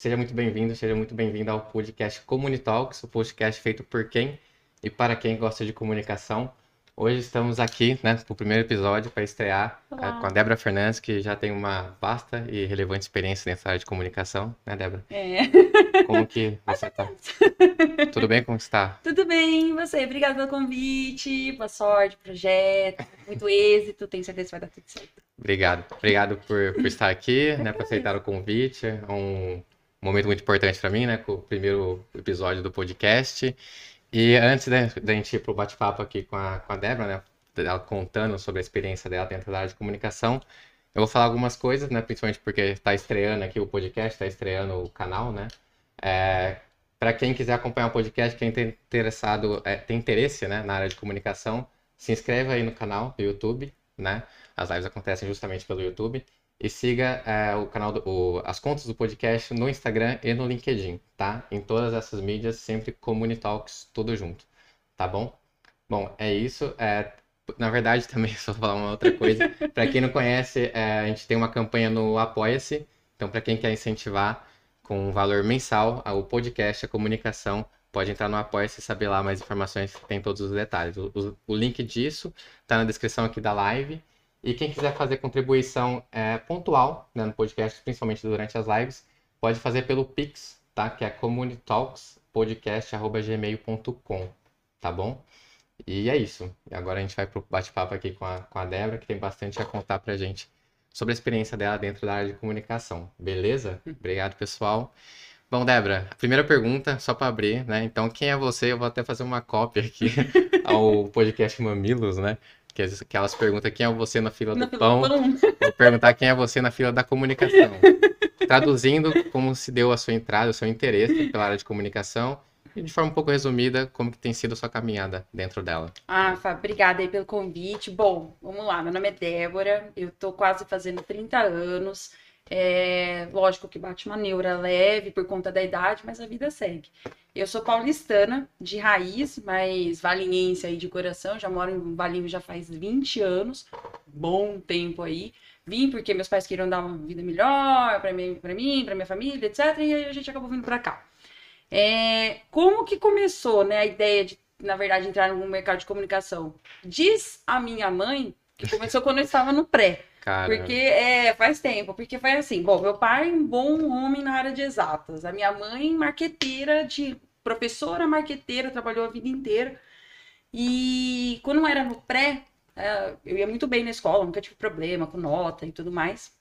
Seja muito bem-vindo, seja muito bem-vindo ao podcast Comunitalks, o podcast feito por quem e para quem gosta de comunicação. Hoje estamos aqui, né, para o primeiro episódio para estrear uh, com a Débora Fernandes, que já tem uma vasta e relevante experiência nessa área de comunicação, né, Débora? É. Como que você está? Tudo bem? Como está? Tudo bem, você? Obrigada pelo convite, boa sorte, projeto, muito êxito, tenho certeza que vai dar tudo certo. Obrigado. Obrigado por, por estar aqui, né, por aceitar o convite. É um momento muito importante para mim, né, com o primeiro episódio do podcast. E antes da, gente ir pro bate-papo aqui com a, com a Débora, né? Ela contando sobre a experiência dela dentro da área de comunicação, eu vou falar algumas coisas, né? Principalmente porque está estreando aqui o podcast, está estreando o canal, né? É, para quem quiser acompanhar o podcast, quem tem interessado, é, tem interesse, né, na área de comunicação, se inscreva aí no canal do YouTube, né? As lives acontecem justamente pelo YouTube. E siga é, o canal, do, o, as contas do podcast no Instagram e no LinkedIn, tá? Em todas essas mídias, sempre Comunitalks, tudo junto, tá bom? Bom, é isso. É, na verdade, também só falar uma outra coisa. para quem não conhece, é, a gente tem uma campanha no Apoia-se. Então, para quem quer incentivar com um valor mensal o podcast, a comunicação, pode entrar no Apoia-se e saber lá mais informações, tem todos os detalhes. O, o, o link disso está na descrição aqui da live. E quem quiser fazer contribuição é, pontual né, no podcast, principalmente durante as lives, pode fazer pelo Pix, tá? Que é communitalkspodcast.gmail.com, tá bom? E é isso. E agora a gente vai pro bate-papo aqui com a, com a Débora, que tem bastante a contar pra gente sobre a experiência dela dentro da área de comunicação. Beleza? Obrigado, pessoal. Bom, Débora, a primeira pergunta, só para abrir, né? Então, quem é você? Eu vou até fazer uma cópia aqui ao podcast Mamilos, né? Que, que elas perguntam quem é você na fila na do fila pão. pão. Vou perguntar quem é você na fila da comunicação. Traduzindo como se deu a sua entrada, o seu interesse pela área de comunicação e de forma um pouco resumida, como que tem sido a sua caminhada dentro dela. Ah, obrigada aí pelo convite. Bom, vamos lá, meu nome é Débora, eu tô quase fazendo 30 anos. É, lógico que bate uma neura leve por conta da idade, mas a vida segue. Eu sou paulistana, de raiz, mas valinhense aí de coração. Já moro em Valinho já faz 20 anos, bom tempo aí. Vim porque meus pais queriam dar uma vida melhor para mim, para mim, para minha família, etc. E aí a gente acabou vindo para cá. É, como que começou, né, a ideia de, na verdade, entrar no mercado de comunicação? Diz a minha mãe que começou quando eu estava no pré. Porque é, faz tempo, porque foi assim, bom, meu pai um bom homem na área de exatas, a minha mãe marqueteira de professora marqueteira, trabalhou a vida inteira. E quando era no pré, é, eu ia muito bem na escola, nunca tive problema com nota e tudo mais.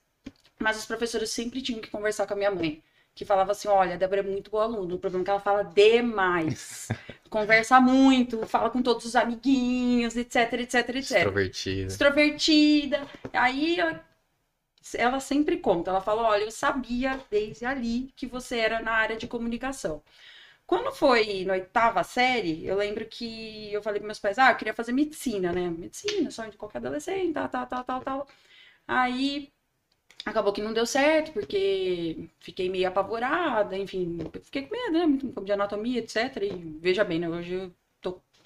Mas os professores sempre tinham que conversar com a minha mãe, que falava assim: olha, a Débora é muito boa aluna, o problema é que ela fala demais. Conversa muito, fala com todos os amiguinhos, etc, etc, etc. Extrovertida. Extrovertida. Aí ela sempre conta, ela fala: olha, eu sabia desde ali que você era na área de comunicação. Quando foi na oitava série, eu lembro que eu falei para meus pais, ah, eu queria fazer medicina, né? Medicina, sonho de qualquer adolescente, tal, tal, tal, tal, tal. Aí acabou que não deu certo, porque fiquei meio apavorada, enfim, fiquei com medo, né? Muito de anatomia, etc. E veja bem, né? Hoje eu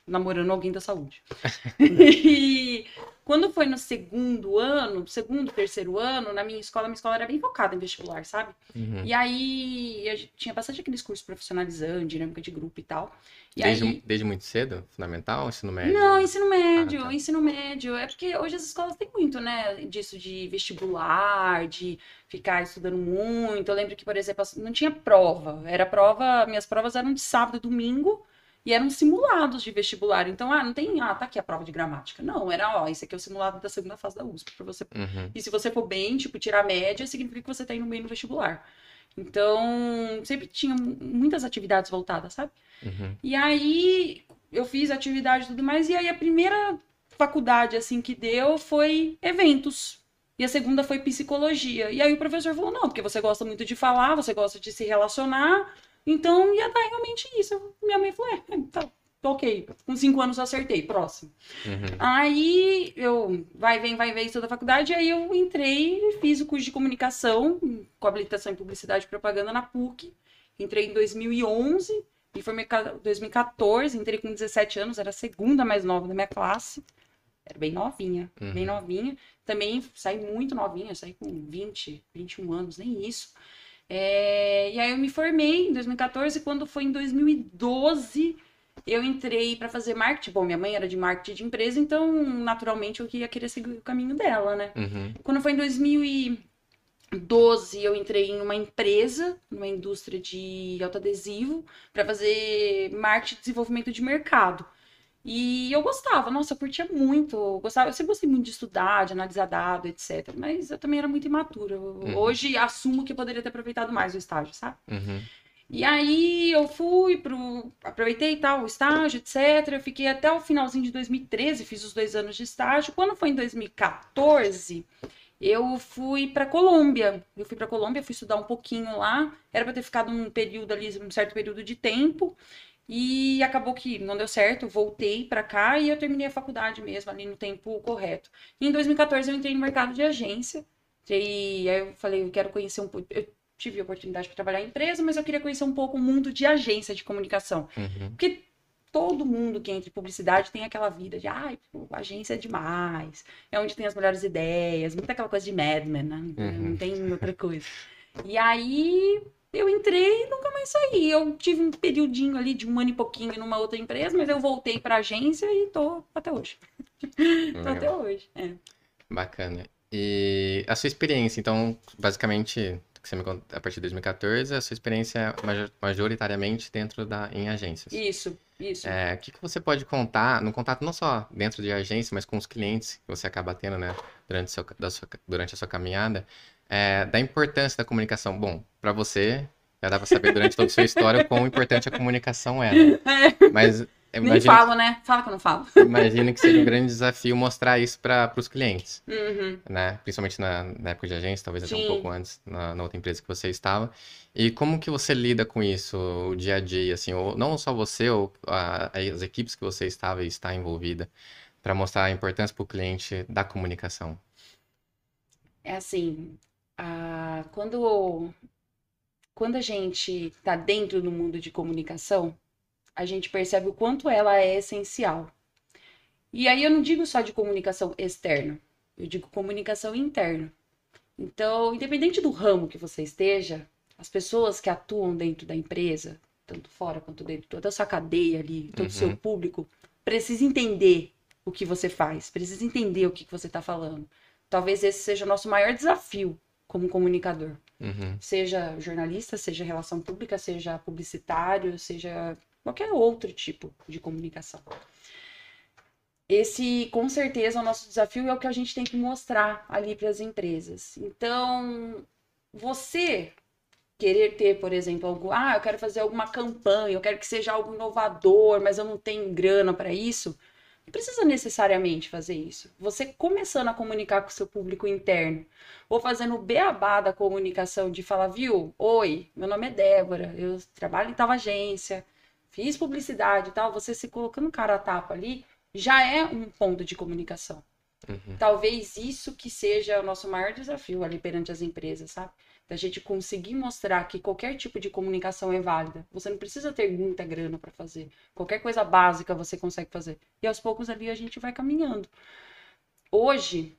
namorando alguém da saúde. e quando foi no segundo ano, segundo, terceiro ano, na minha escola, minha escola era bem focada em vestibular, sabe? Uhum. E aí tinha bastante aqueles cursos profissionalizantes, dinâmica de grupo e tal. E desde, aí... desde muito cedo? Fundamental ensino médio? Não, ensino médio, ah, tá. ensino médio. É porque hoje as escolas têm muito, né, disso de vestibular, de ficar estudando muito. Eu lembro que, por exemplo, não tinha prova. Era prova, minhas provas eram de sábado e domingo e eram simulados de vestibular. Então, ah, não tem, ah, tá aqui a prova de gramática. Não, era, ó, esse aqui é o simulado da segunda fase da USP para você. Uhum. E se você for bem, tipo, tirar a média, significa que você tá indo bem no vestibular. Então, sempre tinha muitas atividades voltadas, sabe? Uhum. E aí, eu fiz atividade e tudo mais, e aí a primeira faculdade, assim, que deu foi eventos. E a segunda foi psicologia. E aí o professor falou, não, porque você gosta muito de falar, você gosta de se relacionar, então ia dar realmente isso. Minha mãe falou: é, tá, ok, com cinco anos eu acertei, próximo. Uhum. Aí eu vai, vem, vai, vem, toda a faculdade, aí eu entrei e fiz o curso de comunicação, com habilitação em publicidade e propaganda na PUC. Entrei em 2011 e foi em 2014, entrei com 17 anos, era a segunda mais nova da minha classe. Era bem novinha, uhum. bem novinha. Também saí muito novinha, saí com 20, 21 anos, nem isso. É, e aí eu me formei em 2014, quando foi em 2012 eu entrei para fazer marketing. Bom, minha mãe era de marketing de empresa, então naturalmente eu ia querer seguir o caminho dela, né? Uhum. Quando foi em 2012, eu entrei em uma empresa, numa indústria de autoadesivo, para fazer marketing e desenvolvimento de mercado. E eu gostava, nossa, eu curtia muito, eu gostava, eu sempre gostei muito de estudar, de analisar dados, etc. Mas eu também era muito imatura. Uhum. Hoje assumo que poderia ter aproveitado mais o estágio, sabe? Uhum. E aí eu fui pro. Aproveitei tal, o estágio, etc. Eu fiquei até o finalzinho de 2013, fiz os dois anos de estágio. Quando foi em 2014, eu fui para Colômbia. Eu fui para Colômbia, fui estudar um pouquinho lá. Era para ter ficado um período ali, um certo período de tempo. E acabou que não deu certo, voltei para cá e eu terminei a faculdade mesmo ali no tempo correto. E em 2014 eu entrei no mercado de agência. E aí eu falei, eu quero conhecer um pouco. Eu tive a oportunidade para trabalhar em empresa, mas eu queria conhecer um pouco o mundo de agência de comunicação. Uhum. Porque todo mundo que entra em publicidade tem aquela vida de, ai, pô, agência é demais, é onde tem as melhores ideias, muita aquela coisa de Mad Men, né? Uhum. Não tem outra coisa. E aí eu entrei e nunca mais saí. Eu tive um periodinho ali de um ano e pouquinho numa outra empresa, mas eu voltei para agência e tô até hoje. tô até hoje. É. Bacana. E a sua experiência, então, basicamente, você me contou, a partir de 2014, a sua experiência é major- majoritariamente dentro da, em agências. Isso, isso. É, o que, que você pode contar, no contato não só dentro de agência, mas com os clientes que você acaba tendo, né, durante, seu, da sua- durante a sua caminhada, é, da importância da comunicação? Bom, para você, já dá para saber durante toda a sua história o quão importante a comunicação é. né? Mas eu Nem falo, né? Fala que eu não falo. imagino que seja um grande desafio mostrar isso para os clientes Uhum. né? Principalmente na, na época de agência, talvez até um Sim. pouco antes, na, na outra empresa que você estava. E como que você lida com isso, o dia a dia, assim, ou não só você, ou a- as equipes que você estava e está envolvida, para mostrar a importância para o cliente da comunicação? É assim, a- quando, quando a gente está dentro do mundo de comunicação, a gente percebe o quanto ela é essencial. E aí eu não digo só de comunicação externa, eu digo comunicação interna. Então, independente do ramo que você esteja, as pessoas que atuam dentro da empresa, tanto fora quanto dentro, toda a sua cadeia ali, todo o seu Uhum. público, precisa entender o que você faz, precisa entender o que que você está falando. Talvez esse seja o nosso maior desafio como comunicador. Uhum, Seja jornalista, seja relação pública, seja publicitário, seja qualquer outro tipo de comunicação. Esse, com certeza, é o nosso desafio e é o que a gente tem que mostrar ali para as empresas. Então, você querer ter, por exemplo, algo, ah, eu quero fazer alguma campanha, eu quero que seja algo inovador, mas eu não tenho grana para isso. Não precisa necessariamente fazer isso. Você começando a comunicar com o seu público interno, ou fazendo o beabá da comunicação de falar, viu? Oi, meu nome é Débora, eu trabalho em tal agência, fiz publicidade e tal, você se colocando cara a tapa ali, já é um ponto de comunicação. Uhum, Talvez isso que seja o nosso maior desafio ali perante as empresas, sabe? Da gente conseguir mostrar que qualquer tipo de comunicação é válida. Você não precisa ter muita grana para fazer. Qualquer coisa básica você consegue fazer. E aos poucos ali a gente vai caminhando. Hoje,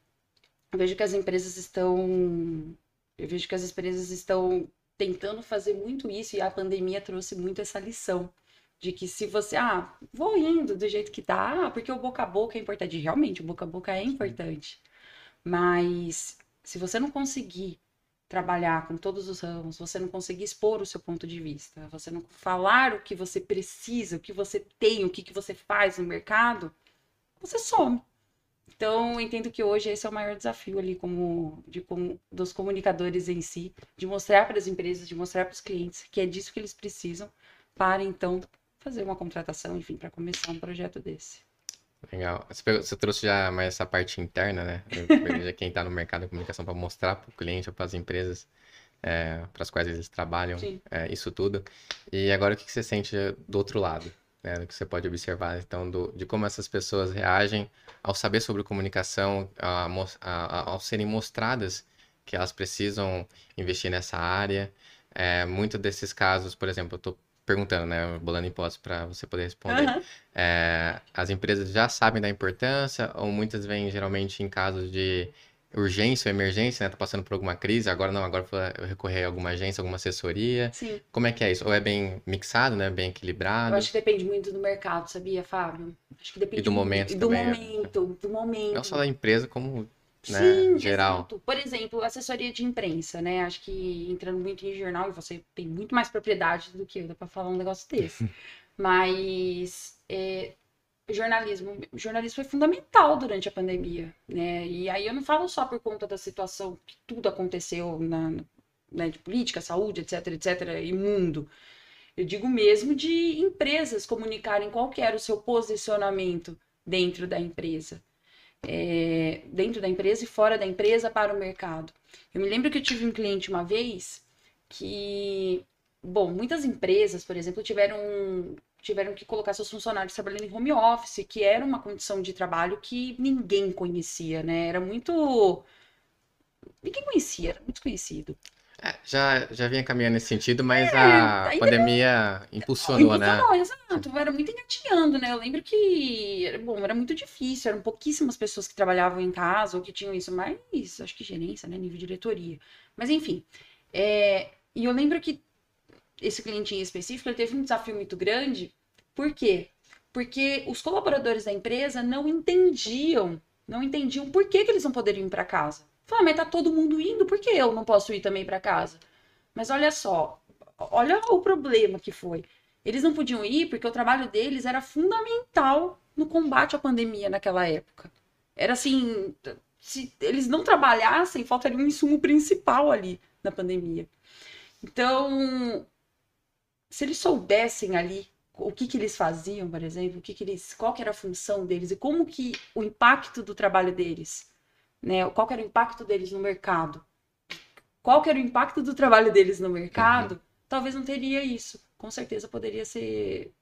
eu vejo que as empresas estão. Eu vejo que as empresas estão tentando fazer muito isso e a pandemia trouxe muito essa lição. De que se você, ah, vou indo do jeito que tá, ah, porque o boca a boca é importante. Realmente, o boca a boca é importante. Mas se você não conseguir trabalhar com todos os ramos, você não conseguir expor o seu ponto de vista, você não falar o que você precisa, o que você tem, o que, que você faz no mercado, você some. Então, eu entendo que hoje esse é o maior desafio ali como, de, como dos comunicadores em si, de mostrar para as empresas, de mostrar para os clientes que é disso que eles precisam para então fazer uma contratação, enfim, para começar um projeto desse. Legal. Você, pegou- você trouxe já mais essa parte interna, né? Quem está no mercado de comunicação para mostrar para o cliente ou para as empresas para as quais eles trabalham é, isso tudo. E agora o que, que você sente do outro lado? Né? O que você pode observar, então, do- de como essas pessoas reagem ao saber sobre comunicação, a a- a- ao serem mostradas que elas precisam investir nessa área. É, muito desses casos, por exemplo, eu estou perguntando, né? Bolando hipótese para você poder responder. Aham. É, as empresas já sabem da importância ou muitas vêm geralmente em casos de urgência ou emergência, né? Tá passando por alguma crise, agora não, agora vou recorrer a alguma agência, alguma assessoria. Sim. Como é que é isso? Ou é bem mixado, né? Bem equilibrado? Eu acho que depende muito do mercado, sabia, Fábio? Acho que depende E do muito- momento e do também, é. momento, do momento. Não só da empresa, como né, Sim, geral. exato. Por exemplo, assessoria de imprensa, né? Acho que entrando muito em jornal, e você tem muito mais propriedade do que eu, dá pra falar um negócio desse. Mas é, jornalismo, jornalismo foi fundamental durante a pandemia, né? E aí eu não falo só por conta da situação que tudo aconteceu na, né, de política, saúde, etc, etc, e mundo. Eu digo mesmo de empresas comunicarem qual era o seu posicionamento dentro da empresa. É, dentro da empresa e fora da empresa para o mercado. Eu me lembro que eu tive um cliente uma vez que, bom, muitas empresas, por exemplo, tiveram tiveram que colocar seus funcionários trabalhando em home office, que era uma condição de trabalho que ninguém conhecia, né? Era muito ninguém conhecia, era muito desconhecido. É, já, já vinha caminhando nesse sentido, mas É, a pandemia impulsionou, né? Exato. Era muito engatinhando, né? Eu lembro que, era- bom, era muito difícil, eram pouquíssimas pessoas que trabalhavam em casa ou que tinham isso, mas acho que gerência, né? Nível de diretoria. Mas enfim. é, e eu lembro que esse cliente em específico, teve um desafio muito grande. Por quê? Porque os colaboradores da empresa não entendiam, não entendiam por que, que eles não poderiam ir para casa. Falaram, mas tá todo mundo indo, por que eu não posso ir também para casa? Mas olha só, olha o problema que foi. Eles não podiam ir porque o trabalho deles era fundamental no combate à pandemia naquela época. Era assim, se eles não trabalhassem, faltaria um insumo principal ali na pandemia. Então, se eles soubessem ali o que que eles faziam, por exemplo, o que que eles, qual que era a função deles e como que o impacto do trabalho deles, né? Qual era o impacto deles no mercado? Qual era o impacto do trabalho deles no mercado? Talvez não teria isso. Com certeza poderia ser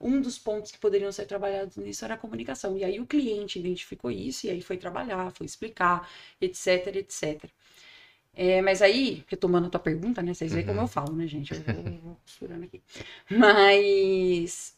um dos pontos que poderiam ser trabalhados nisso era a comunicação. E aí o cliente identificou isso e aí foi trabalhar, foi explicar, etc, etc. É, mas aí, retomando a tua pergunta, né? Vocês veem como Uhum. eu falo, né, gente? Eu vou, vou costurando aqui. Mas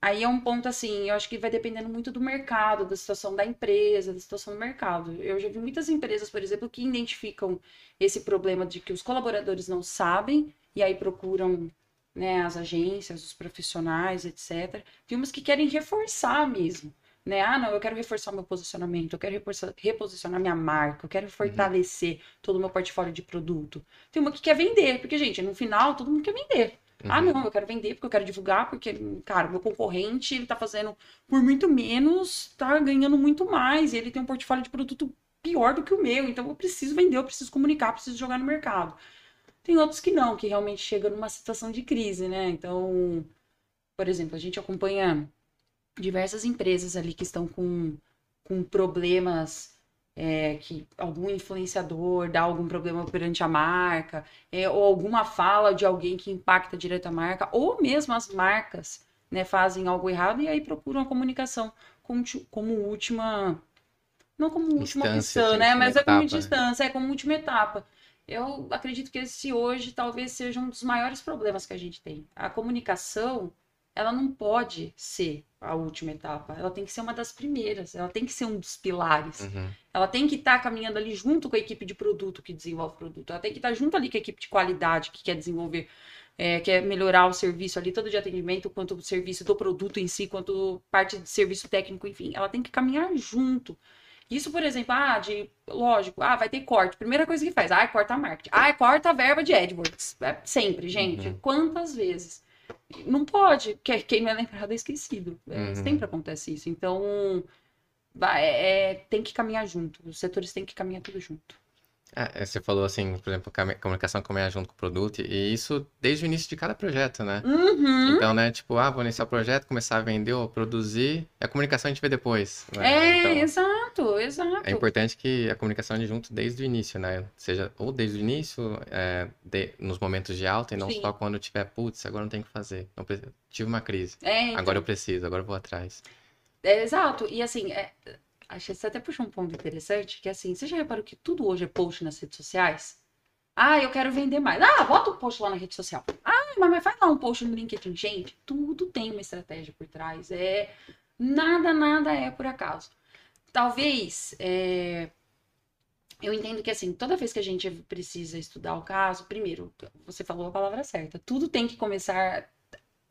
aí é um ponto assim, eu acho que vai dependendo muito do mercado, da situação da empresa, da situação do mercado. Eu já vi muitas empresas, por exemplo, que identificam esse problema de que os colaboradores não sabem e aí procuram né, as agências, os profissionais, etc. Tem umas que querem reforçar mesmo. Né? Ah, não, eu quero reforçar o meu posicionamento, eu quero reposicionar, reposicionar minha marca, eu quero fortalecer todo o meu portfólio de produto. Tem uma que quer vender, porque, gente, no final todo mundo quer vender. Ah, Uhum. não, eu quero vender porque eu quero divulgar, porque, cara, o meu concorrente, ele tá fazendo por muito menos, tá ganhando muito mais, e ele tem um portfólio de produto pior do que o meu, então eu preciso vender, eu preciso comunicar, eu preciso jogar no mercado. Tem outros que não, que realmente chegam numa situação de crise, né? Então, por exemplo, a gente acompanha diversas empresas ali que estão com, com problemas é, que algum influenciador dá algum problema perante a marca, é, ou alguma fala de alguém que impacta direto a marca, ou mesmo as marcas né, fazem algo errado e aí procuram a comunicação como, como última. Não como última Instância, opção, né? Mas é como etapa, né? distância, é como última etapa. Eu acredito que esse hoje talvez seja um dos maiores problemas que a gente tem. A comunicação, ela não pode ser a última etapa, ela tem que ser uma das primeiras, ela tem que ser um dos pilares. Uhum. Ela tem que estar caminhando ali junto com a equipe de produto que desenvolve o produto. Ela tem que estar junto ali com a equipe de qualidade que quer desenvolver, é, quer melhorar o serviço ali, tanto de atendimento, quanto o serviço do produto em si, quanto parte de serviço técnico, enfim. Ela tem que caminhar junto. Isso, por exemplo, ah, de, lógico, ah, vai ter corte. Primeira coisa que faz, ah, corta a marketing. Ah, corta a verba de AdWords. É sempre, gente. Uhum. Quantas vezes? Não pode, que quem não é lembrado é esquecido. É, Uhum. Sempre acontece isso. Então, vai, é, tem que caminhar junto. Os setores têm que caminhar tudo junto. É, você falou assim, por exemplo, comunicação caminhar junto com o produto, e isso desde o início de cada projeto, né? Uhum. Então, né, tipo, ah, vou iniciar o projeto, começar a vender ou produzir, e a comunicação a gente vê depois. né? É, Então, exato, exato. é importante que a comunicação ande junto desde o início, né? Seja ou desde o início, é, de- nos momentos de alta, e não Sim. só quando tiver, putz, agora não tem o que fazer. Não tive uma crise. É, então, Agora eu preciso, agora eu vou atrás. é, exato. E assim, é, que você até puxou um ponto interessante, que assim, você já reparou que tudo hoje é post nas redes sociais? Ah, eu quero vender mais. Ah, bota um post lá na rede social. Ah, mas mas faz lá um post no LinkedIn. Gente, tudo tem uma estratégia por trás. É nada, nada é por acaso. Talvez é, eu entendo que, assim, toda vez que a gente precisa estudar o caso, primeiro, você falou a palavra certa, tudo tem que começar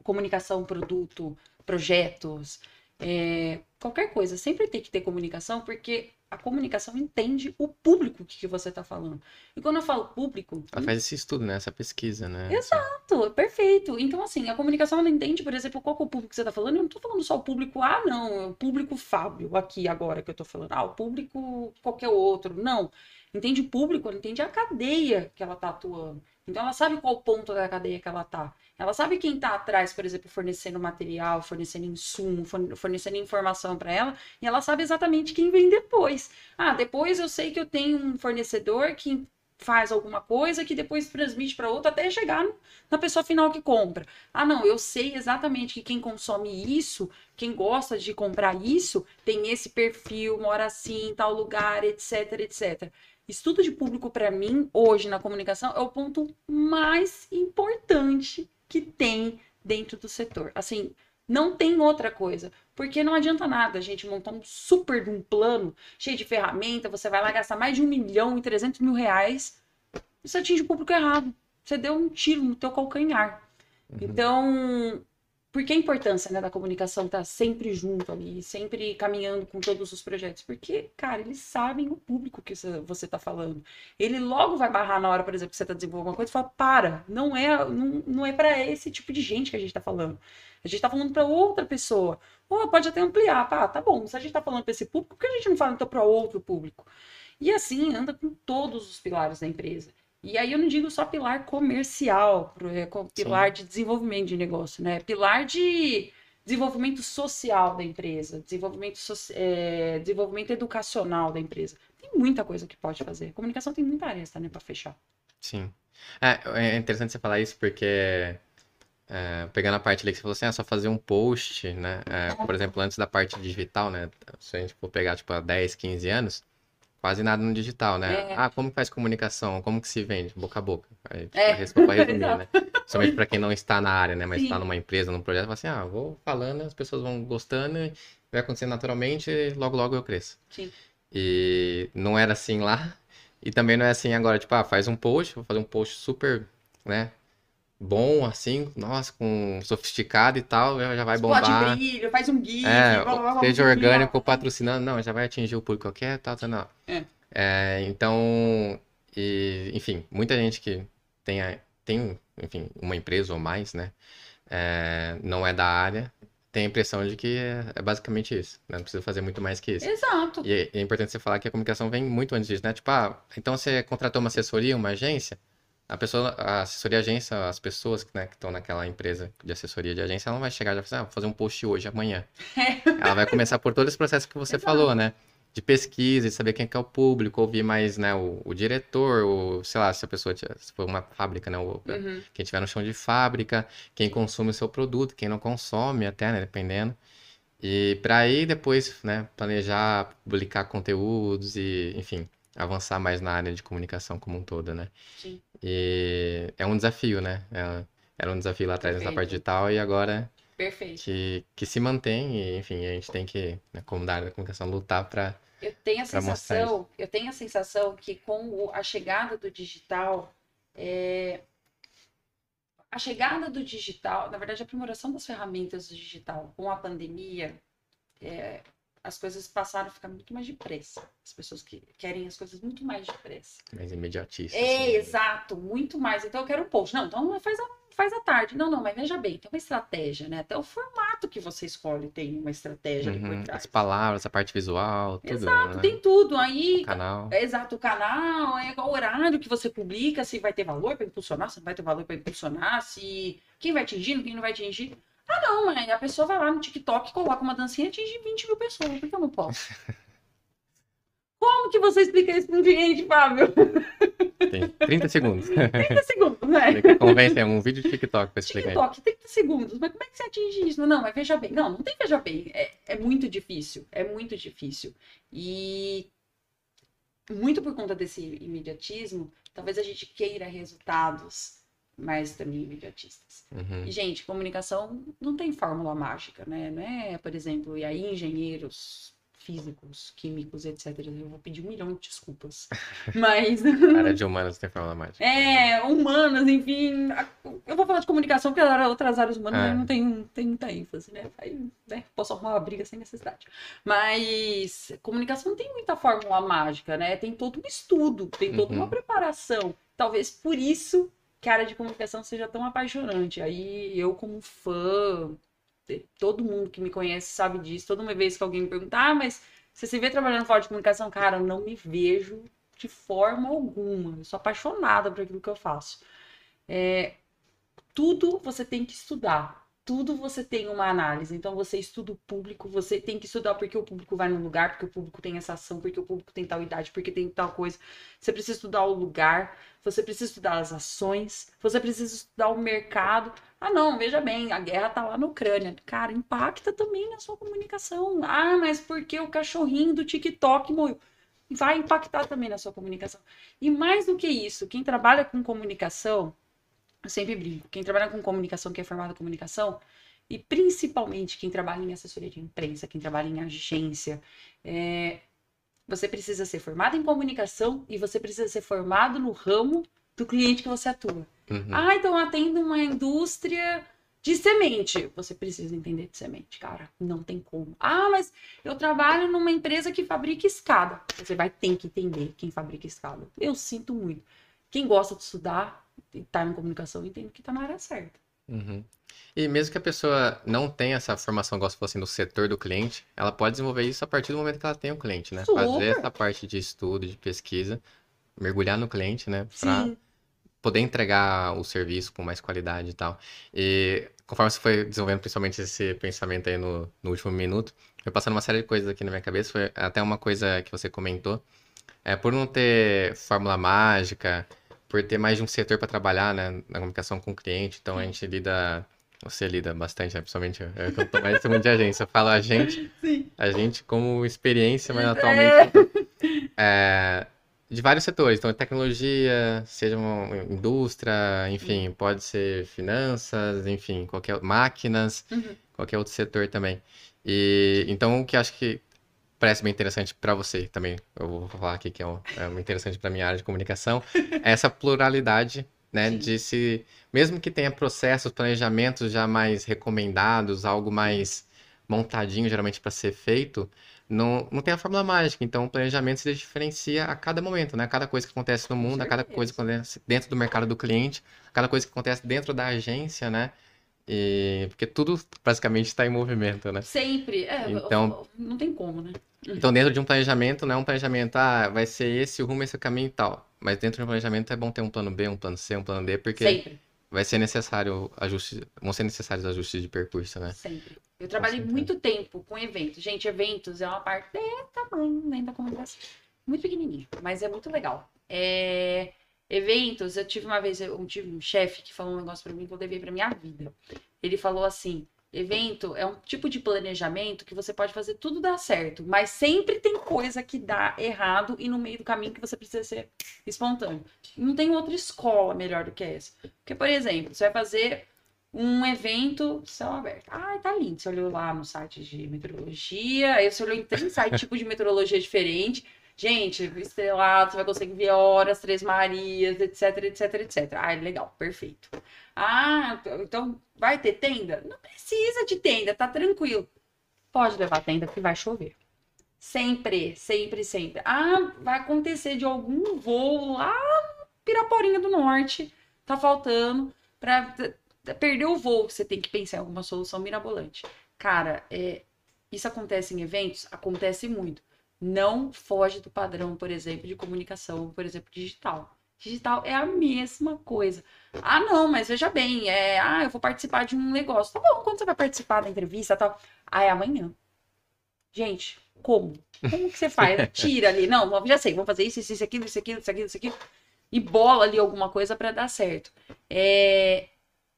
comunicação, produto, projetos, é, qualquer coisa, sempre tem que ter comunicação, porque a comunicação entende o público que, você está falando. E quando eu falo público. Ela faz esse estudo, né? Essa pesquisa, né? Exato, perfeito. Então, assim, a comunicação ela entende, por exemplo, qual é o público que você está falando. Eu não estou falando só o público, ah, não, é o público Fábio, aqui agora que eu estou falando. Ah, o público qualquer outro. Não. Entende o público, ela entende a cadeia que ela está atuando. Então, ela sabe qual ponto da cadeia que ela está. Ela sabe quem está atrás, por exemplo, fornecendo material, fornecendo insumo, fornecendo informação para ela, e ela sabe exatamente quem vem depois. Ah, depois eu sei que eu tenho um fornecedor que faz alguma coisa que depois transmite para outra até chegar na pessoa final que compra. Ah, não, eu sei exatamente que quem consome isso, quem gosta de comprar isso, tem esse perfil, mora assim, em tal lugar, etc, etc. Estudo de público para mim hoje na comunicação é o ponto mais importante que tem dentro do setor. Assim, não tem outra coisa. Porque não adianta nada a gente montar um super de um plano cheio de ferramenta, você vai lá gastar mais de um milhão e trezentos mil reais você atinge o público errado. Você deu um tiro no teu calcanhar. Uhum. Então, por que a importância né, da comunicação estar tá sempre junto ali, sempre caminhando com todos os projetos? Porque, cara, eles sabem o público que você está falando. Ele logo vai barrar na hora, por exemplo, que você está desenvolvendo uma coisa e fala: para, não é, não, não é para esse tipo de gente que a gente está falando. A gente está falando para outra pessoa. Ou pode até ampliar, tá, tá bom, se a gente está falando para esse público, por que a gente não fala então para outro público? E assim anda com todos os pilares da empresa. E aí eu não digo só pilar comercial, é, pilar Sim. de desenvolvimento de negócio, né? Pilar de desenvolvimento social da empresa, desenvolvimento, so é, desenvolvimento educacional da empresa. Tem muita coisa que pode fazer. Comunicação tem muita aresta, né, para fechar. Sim. É, é interessante você falar isso porque é, pegando a parte ali que você falou assim, é só fazer um post, né? É, por exemplo, antes da parte digital, né? Se a gente for pegar, tipo, há 10, 15 anos, quase nada no digital, né? É. Ah, como faz comunicação? Como que se vende? Boca a boca. Aí, é. Para resumir, né? Somente para quem não está na área, né? Mas está numa empresa, num projeto, fala assim, ah, vou falando, as pessoas vão gostando, vai acontecendo naturalmente, logo, logo eu cresço. Sim. E não era assim lá, e também não é assim agora, tipo, ah, faz um post, vou fazer um post super, né? Bom, assim, nossa, com sofisticado e tal, já vai bombar. Explode brilho, faz um gif, é, blá, blá, blá, seja orgânico, patrocinando, não, já vai atingir o público que eu quero, tal, tal, não. É. É, então, e, enfim, muita gente que tem, tem, enfim, uma empresa ou mais, né, é, não é da área, tem a impressão de que é, basicamente isso, né? Não precisa fazer muito mais que isso. Exato. E, é, e é importante você falar que a comunicação vem muito antes disso, né? Tipo, ah, então você contratou uma assessoria, uma agência, a pessoa, a assessoria agência, as pessoas né, que estão naquela empresa de assessoria de agência, ela não vai chegar e falar, ah, vou fazer um post hoje, amanhã. ela vai começar por todo esse processo que você Exato. falou, né? De pesquisa, de saber quem é o público, ouvir mais, né, o, o diretor, ou, sei lá, se a pessoa, se for uma fábrica, né, o, uhum. quem estiver no chão de fábrica, quem consome o seu produto, quem não consome até, né, dependendo. E para aí depois, né, planejar, publicar conteúdos e, enfim, avançar mais na área de comunicação como um todo, né? Sim. E é um desafio, né? É, era um desafio lá atrás Perfeito. nessa parte digital e agora Perfeito. Que, que se mantém e, enfim, a gente tem que, né, como da área da comunicação, lutar para eu tenho a sensação, eu tenho a sensação que com a chegada do digital, é... a chegada do digital, na verdade, a aprimoração das ferramentas do digital com a pandemia, é as coisas passaram a ficar muito mais depressa. As pessoas que querem as coisas muito mais depressa. Mais imediatista. É, assim, né? exato, muito mais. Então eu quero um post. Não, então faz a, faz a tarde. Não, não, mas veja bem, tem uma estratégia, né? Até o formato que você escolhe tem uma estratégia uhum, ali por trás. As palavras, a parte visual, tudo. Exato, né? tem tudo. Aí. O canal. Exato, o canal, é o horário que você publica, se vai ter valor para impulsionar, se não vai ter valor para impulsionar, se quem vai atingir, quem não vai atingir. Ah, não, mãe. A pessoa vai lá no TikTok, coloca uma dancinha e atinge 20 mil pessoas. Por que eu não posso? Como que você explica isso para um cliente, Fábio? Tem 30 segundos. 30 segundos, né? Convence, é um vídeo de TikTok para explicar TikTok, 30 segundos. Mas como é que você atinge isso? Não, mas veja bem. Não, não tem veja bem. É, é muito difícil. É muito difícil. E muito por conta desse imediatismo, talvez a gente queira resultados mas também imediatistas. Uhum. E, gente, comunicação não tem fórmula mágica, né? Não é, por exemplo, e aí engenheiros físicos, químicos, etc. Eu vou pedir um milhão de desculpas. Mas. área de humanas tem fórmula mágica. É, humanas, enfim. Eu vou falar de comunicação, porque outras áreas humanas é. não tem, tem muita ênfase, né? Aí, né? Posso arrumar uma briga sem necessidade. Mas comunicação não tem muita fórmula mágica, né? Tem todo um estudo, tem toda uhum. uma preparação. Talvez por isso que a área de comunicação seja tão apaixonante. Aí eu, como fã, todo mundo que me conhece sabe disso. Toda vez que alguém me pergunta, ah, mas você se vê trabalhando fora de comunicação? Cara, eu não me vejo de forma alguma. Eu sou apaixonada por aquilo que eu faço. É, tudo você tem que estudar tudo você tem uma análise. Então você estuda o público, você tem que estudar porque o público vai no lugar, porque o público tem essa ação, porque o público tem tal idade, porque tem tal coisa. Você precisa estudar o lugar, você precisa estudar as ações, você precisa estudar o mercado. Ah, não, veja bem, a guerra tá lá na Ucrânia. Cara, impacta também na sua comunicação. Ah, mas porque o cachorrinho do TikTok morreu? Vai impactar também na sua comunicação. E mais do que isso, quem trabalha com comunicação, eu sempre brinco. Quem trabalha com comunicação, quem é formado em comunicação, e principalmente quem trabalha em assessoria de imprensa, quem trabalha em agência, é, você precisa ser formado em comunicação e você precisa ser formado no ramo do cliente que você atua. Uhum. Ah, então atendo uma indústria de semente. Você precisa entender de semente, cara. Não tem como. Ah, mas eu trabalho numa empresa que fabrica escada. Você vai ter que entender quem fabrica escada. Eu sinto muito. Quem gosta de estudar, tá em comunicação entende que tá na área certa. Uhum. E mesmo que a pessoa não tenha essa formação, se fosse no setor do cliente, ela pode desenvolver isso a partir do momento que ela tem o cliente, né? Super. Fazer essa parte de estudo, de pesquisa, mergulhar no cliente, né? Pra poder entregar o serviço com mais qualidade e tal. E conforme você foi desenvolvendo principalmente esse pensamento aí no, no último minuto, foi passando uma série de coisas aqui na minha cabeça. Foi até uma coisa que você comentou. É, por não ter fórmula mágica, por ter mais de um setor para trabalhar, né, na comunicação com o cliente, então a gente lida, você lida bastante, né, principalmente eu, eu tô mais de agência, eu falo a gente, Sim. a gente como experiência, mas atualmente é. é, de vários setores, então tecnologia, seja uma indústria, enfim, pode ser finanças, enfim, qualquer máquinas, uhum. qualquer outro setor também. E então o que acho que parece bem interessante para você também, eu vou falar aqui que é, um, é interessante para minha área de comunicação, essa pluralidade, né, Sim. de se, mesmo que tenha processos, planejamentos já mais recomendados, algo mais montadinho geralmente para ser feito, não, não tem a fórmula mágica, então o planejamento se diferencia a cada momento, né? A cada coisa que acontece no mundo, a cada coisa que acontece dentro do mercado do cliente, a cada coisa que acontece dentro da agência, né? E, porque tudo basicamente está em movimento, né? Sempre. É, então, não tem como, né? Então, dentro de um planejamento, não é um planejamento, ah, vai ser esse o rumo, esse o caminho e tal. Mas dentro de um planejamento é bom ter um plano B, um plano C, um plano D, porque Sempre. vai ser necessário ajuste, vão ser necessários ajustes de percurso, né? Sempre. Eu trabalhei muito tempo com eventos. Gente, eventos é uma parte desse tamanho, nem da comunicação. Muito pequenininho, mas é muito legal. É eventos, eu tive uma vez, eu tive um chefe que falou um negócio para mim que eu devia para minha vida. Ele falou assim: evento é um tipo de planejamento que você pode fazer tudo dar certo, mas sempre tem coisa que dá errado e no meio do caminho que você precisa ser espontâneo. Não tem outra escola melhor do que essa. Porque, por exemplo, você vai fazer um evento céu aberto. Ah, tá lindo. Você olhou lá no site de meteorologia, aí você olhou em três sites tipo de meteorologia diferente. Gente, estrelado, você vai conseguir ver horas, Três Marias, etc, etc, etc. Ah, legal, perfeito. Ah, então vai ter tenda? Não precisa de tenda, tá tranquilo. Pode levar tenda que vai chover. Sempre, sempre, sempre. Ah, vai acontecer de algum voo lá Piraporinha do Norte, tá faltando para perder o voo, você tem que pensar em alguma solução mirabolante. Cara, é, isso acontece em eventos? Acontece muito não foge do padrão, por exemplo, de comunicação, por exemplo, digital. Digital é a mesma coisa. Ah, não, mas veja bem, é, ah, eu vou participar de um negócio. Tá bom, quando você vai participar da entrevista tal? Ah, é amanhã. Gente, como? Como que você faz? Tira ali, não, já sei, vamos fazer isso, isso, isso, aquilo, isso, aquilo, isso, aquilo, isso, aquilo. E bola ali alguma coisa para dar certo. É,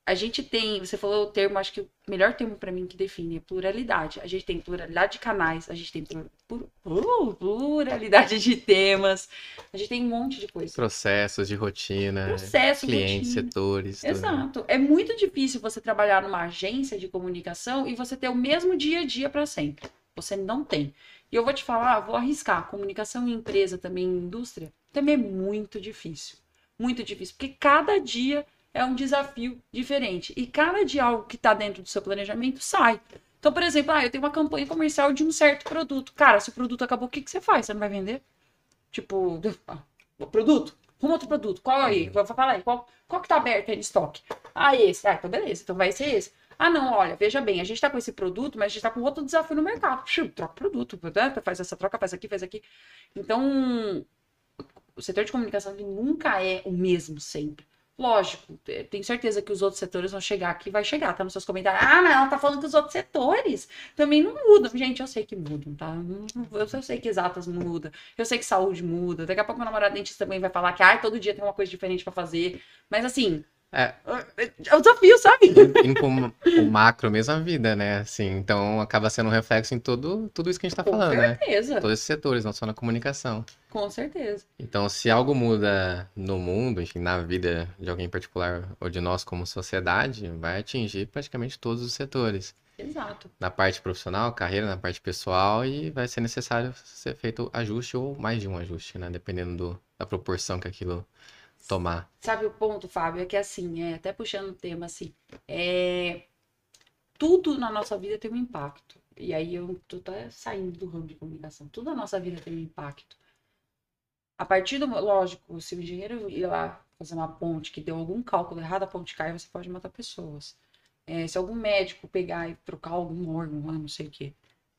a gente tem, você falou o termo, acho que o melhor termo para mim que define é pluralidade. A gente tem pluralidade de canais, a gente tem uh, pluralidade de temas, a gente tem um monte de coisa. Processos de rotina, Processos, clientes, rotina. setores. Exato. É muito difícil você trabalhar numa agência de comunicação e você ter o mesmo dia a dia para sempre. Você não tem. E eu vou te falar, vou arriscar. Comunicação em empresa, também em indústria, também é muito difícil. Muito difícil. Porque cada dia é um desafio diferente. E cada dia algo que está dentro do seu planejamento sai. Então, por exemplo, ah, eu tenho uma campanha comercial de um certo produto. Cara, se o produto acabou, o que, que você faz? Você não vai vender? Tipo, o produto? Arruma outro produto. Qual aí? Vou falar aí. Qual, qual que tá aberto aí de estoque? Ah, esse. Ah, então beleza. Então vai ser esse. Ah, não, olha, veja bem, a gente tá com esse produto, mas a gente tá com outro desafio no mercado. Puxa, troca produto, né? faz essa troca, faz aqui, faz aqui. Então, o setor de comunicação nunca é o mesmo sempre. Lógico, tenho certeza que os outros setores vão chegar aqui, vai chegar, tá nos seus comentários. Ah, mas ela tá falando que os outros setores também não mudam. Gente, eu sei que mudam, tá? Eu sei que exatas muda, eu sei que saúde muda. Daqui a pouco meu namorado dentista também vai falar que ah, todo dia tem uma coisa diferente para fazer. Mas assim, é. É o desafio, sabe? Indo pro, macro mesmo a vida, né? Assim, então acaba sendo um reflexo em todo, tudo isso que a gente tá falando, né? Com certeza. Todos esses setores, não só na comunicação. Com certeza. Então, se algo muda no mundo, enfim, na vida de alguém em particular ou de nós como sociedade, vai atingir praticamente todos os setores. Exato. Na parte profissional, carreira, na parte pessoal, e vai ser necessário ser feito ajuste ou mais de um ajuste, né? Dependendo do, da proporção que aquilo tomar. Sabe o ponto, Fábio? É que assim, é, até puxando o tema assim, é, tudo na nossa vida tem um impacto. E aí eu tô até saindo do ramo de comunicação. Tudo na nossa vida tem um impacto. A partir do. Lógico, se o engenheiro ir lá fazer uma ponte que deu algum cálculo errado, a ponte cai, você pode matar pessoas. É, se algum médico pegar e trocar algum órgão não sei o quê,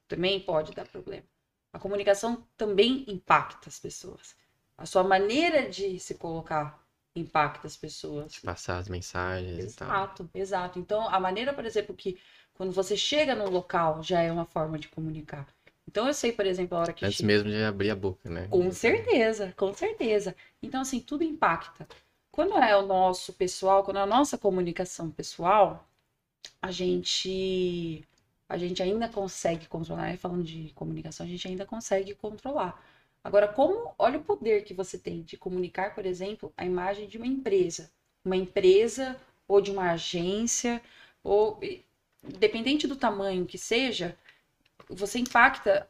também pode dar problema. A comunicação também impacta as pessoas. A sua maneira de se colocar impacta as pessoas. De passar as mensagens exato, e tal. Exato, exato. Então, a maneira, por exemplo, que quando você chega no local já é uma forma de comunicar. Então, eu sei, por exemplo, a hora que. Antes chega... mesmo de abrir a boca, né? Com certeza, com certeza. Então, assim, tudo impacta. Quando é o nosso pessoal, quando é a nossa comunicação pessoal, a gente. A gente ainda consegue controlar, falando de comunicação, a gente ainda consegue controlar. Agora, como olha o poder que você tem de comunicar, por exemplo, a imagem de uma empresa, uma empresa ou de uma agência, ou dependente do tamanho que seja, você impacta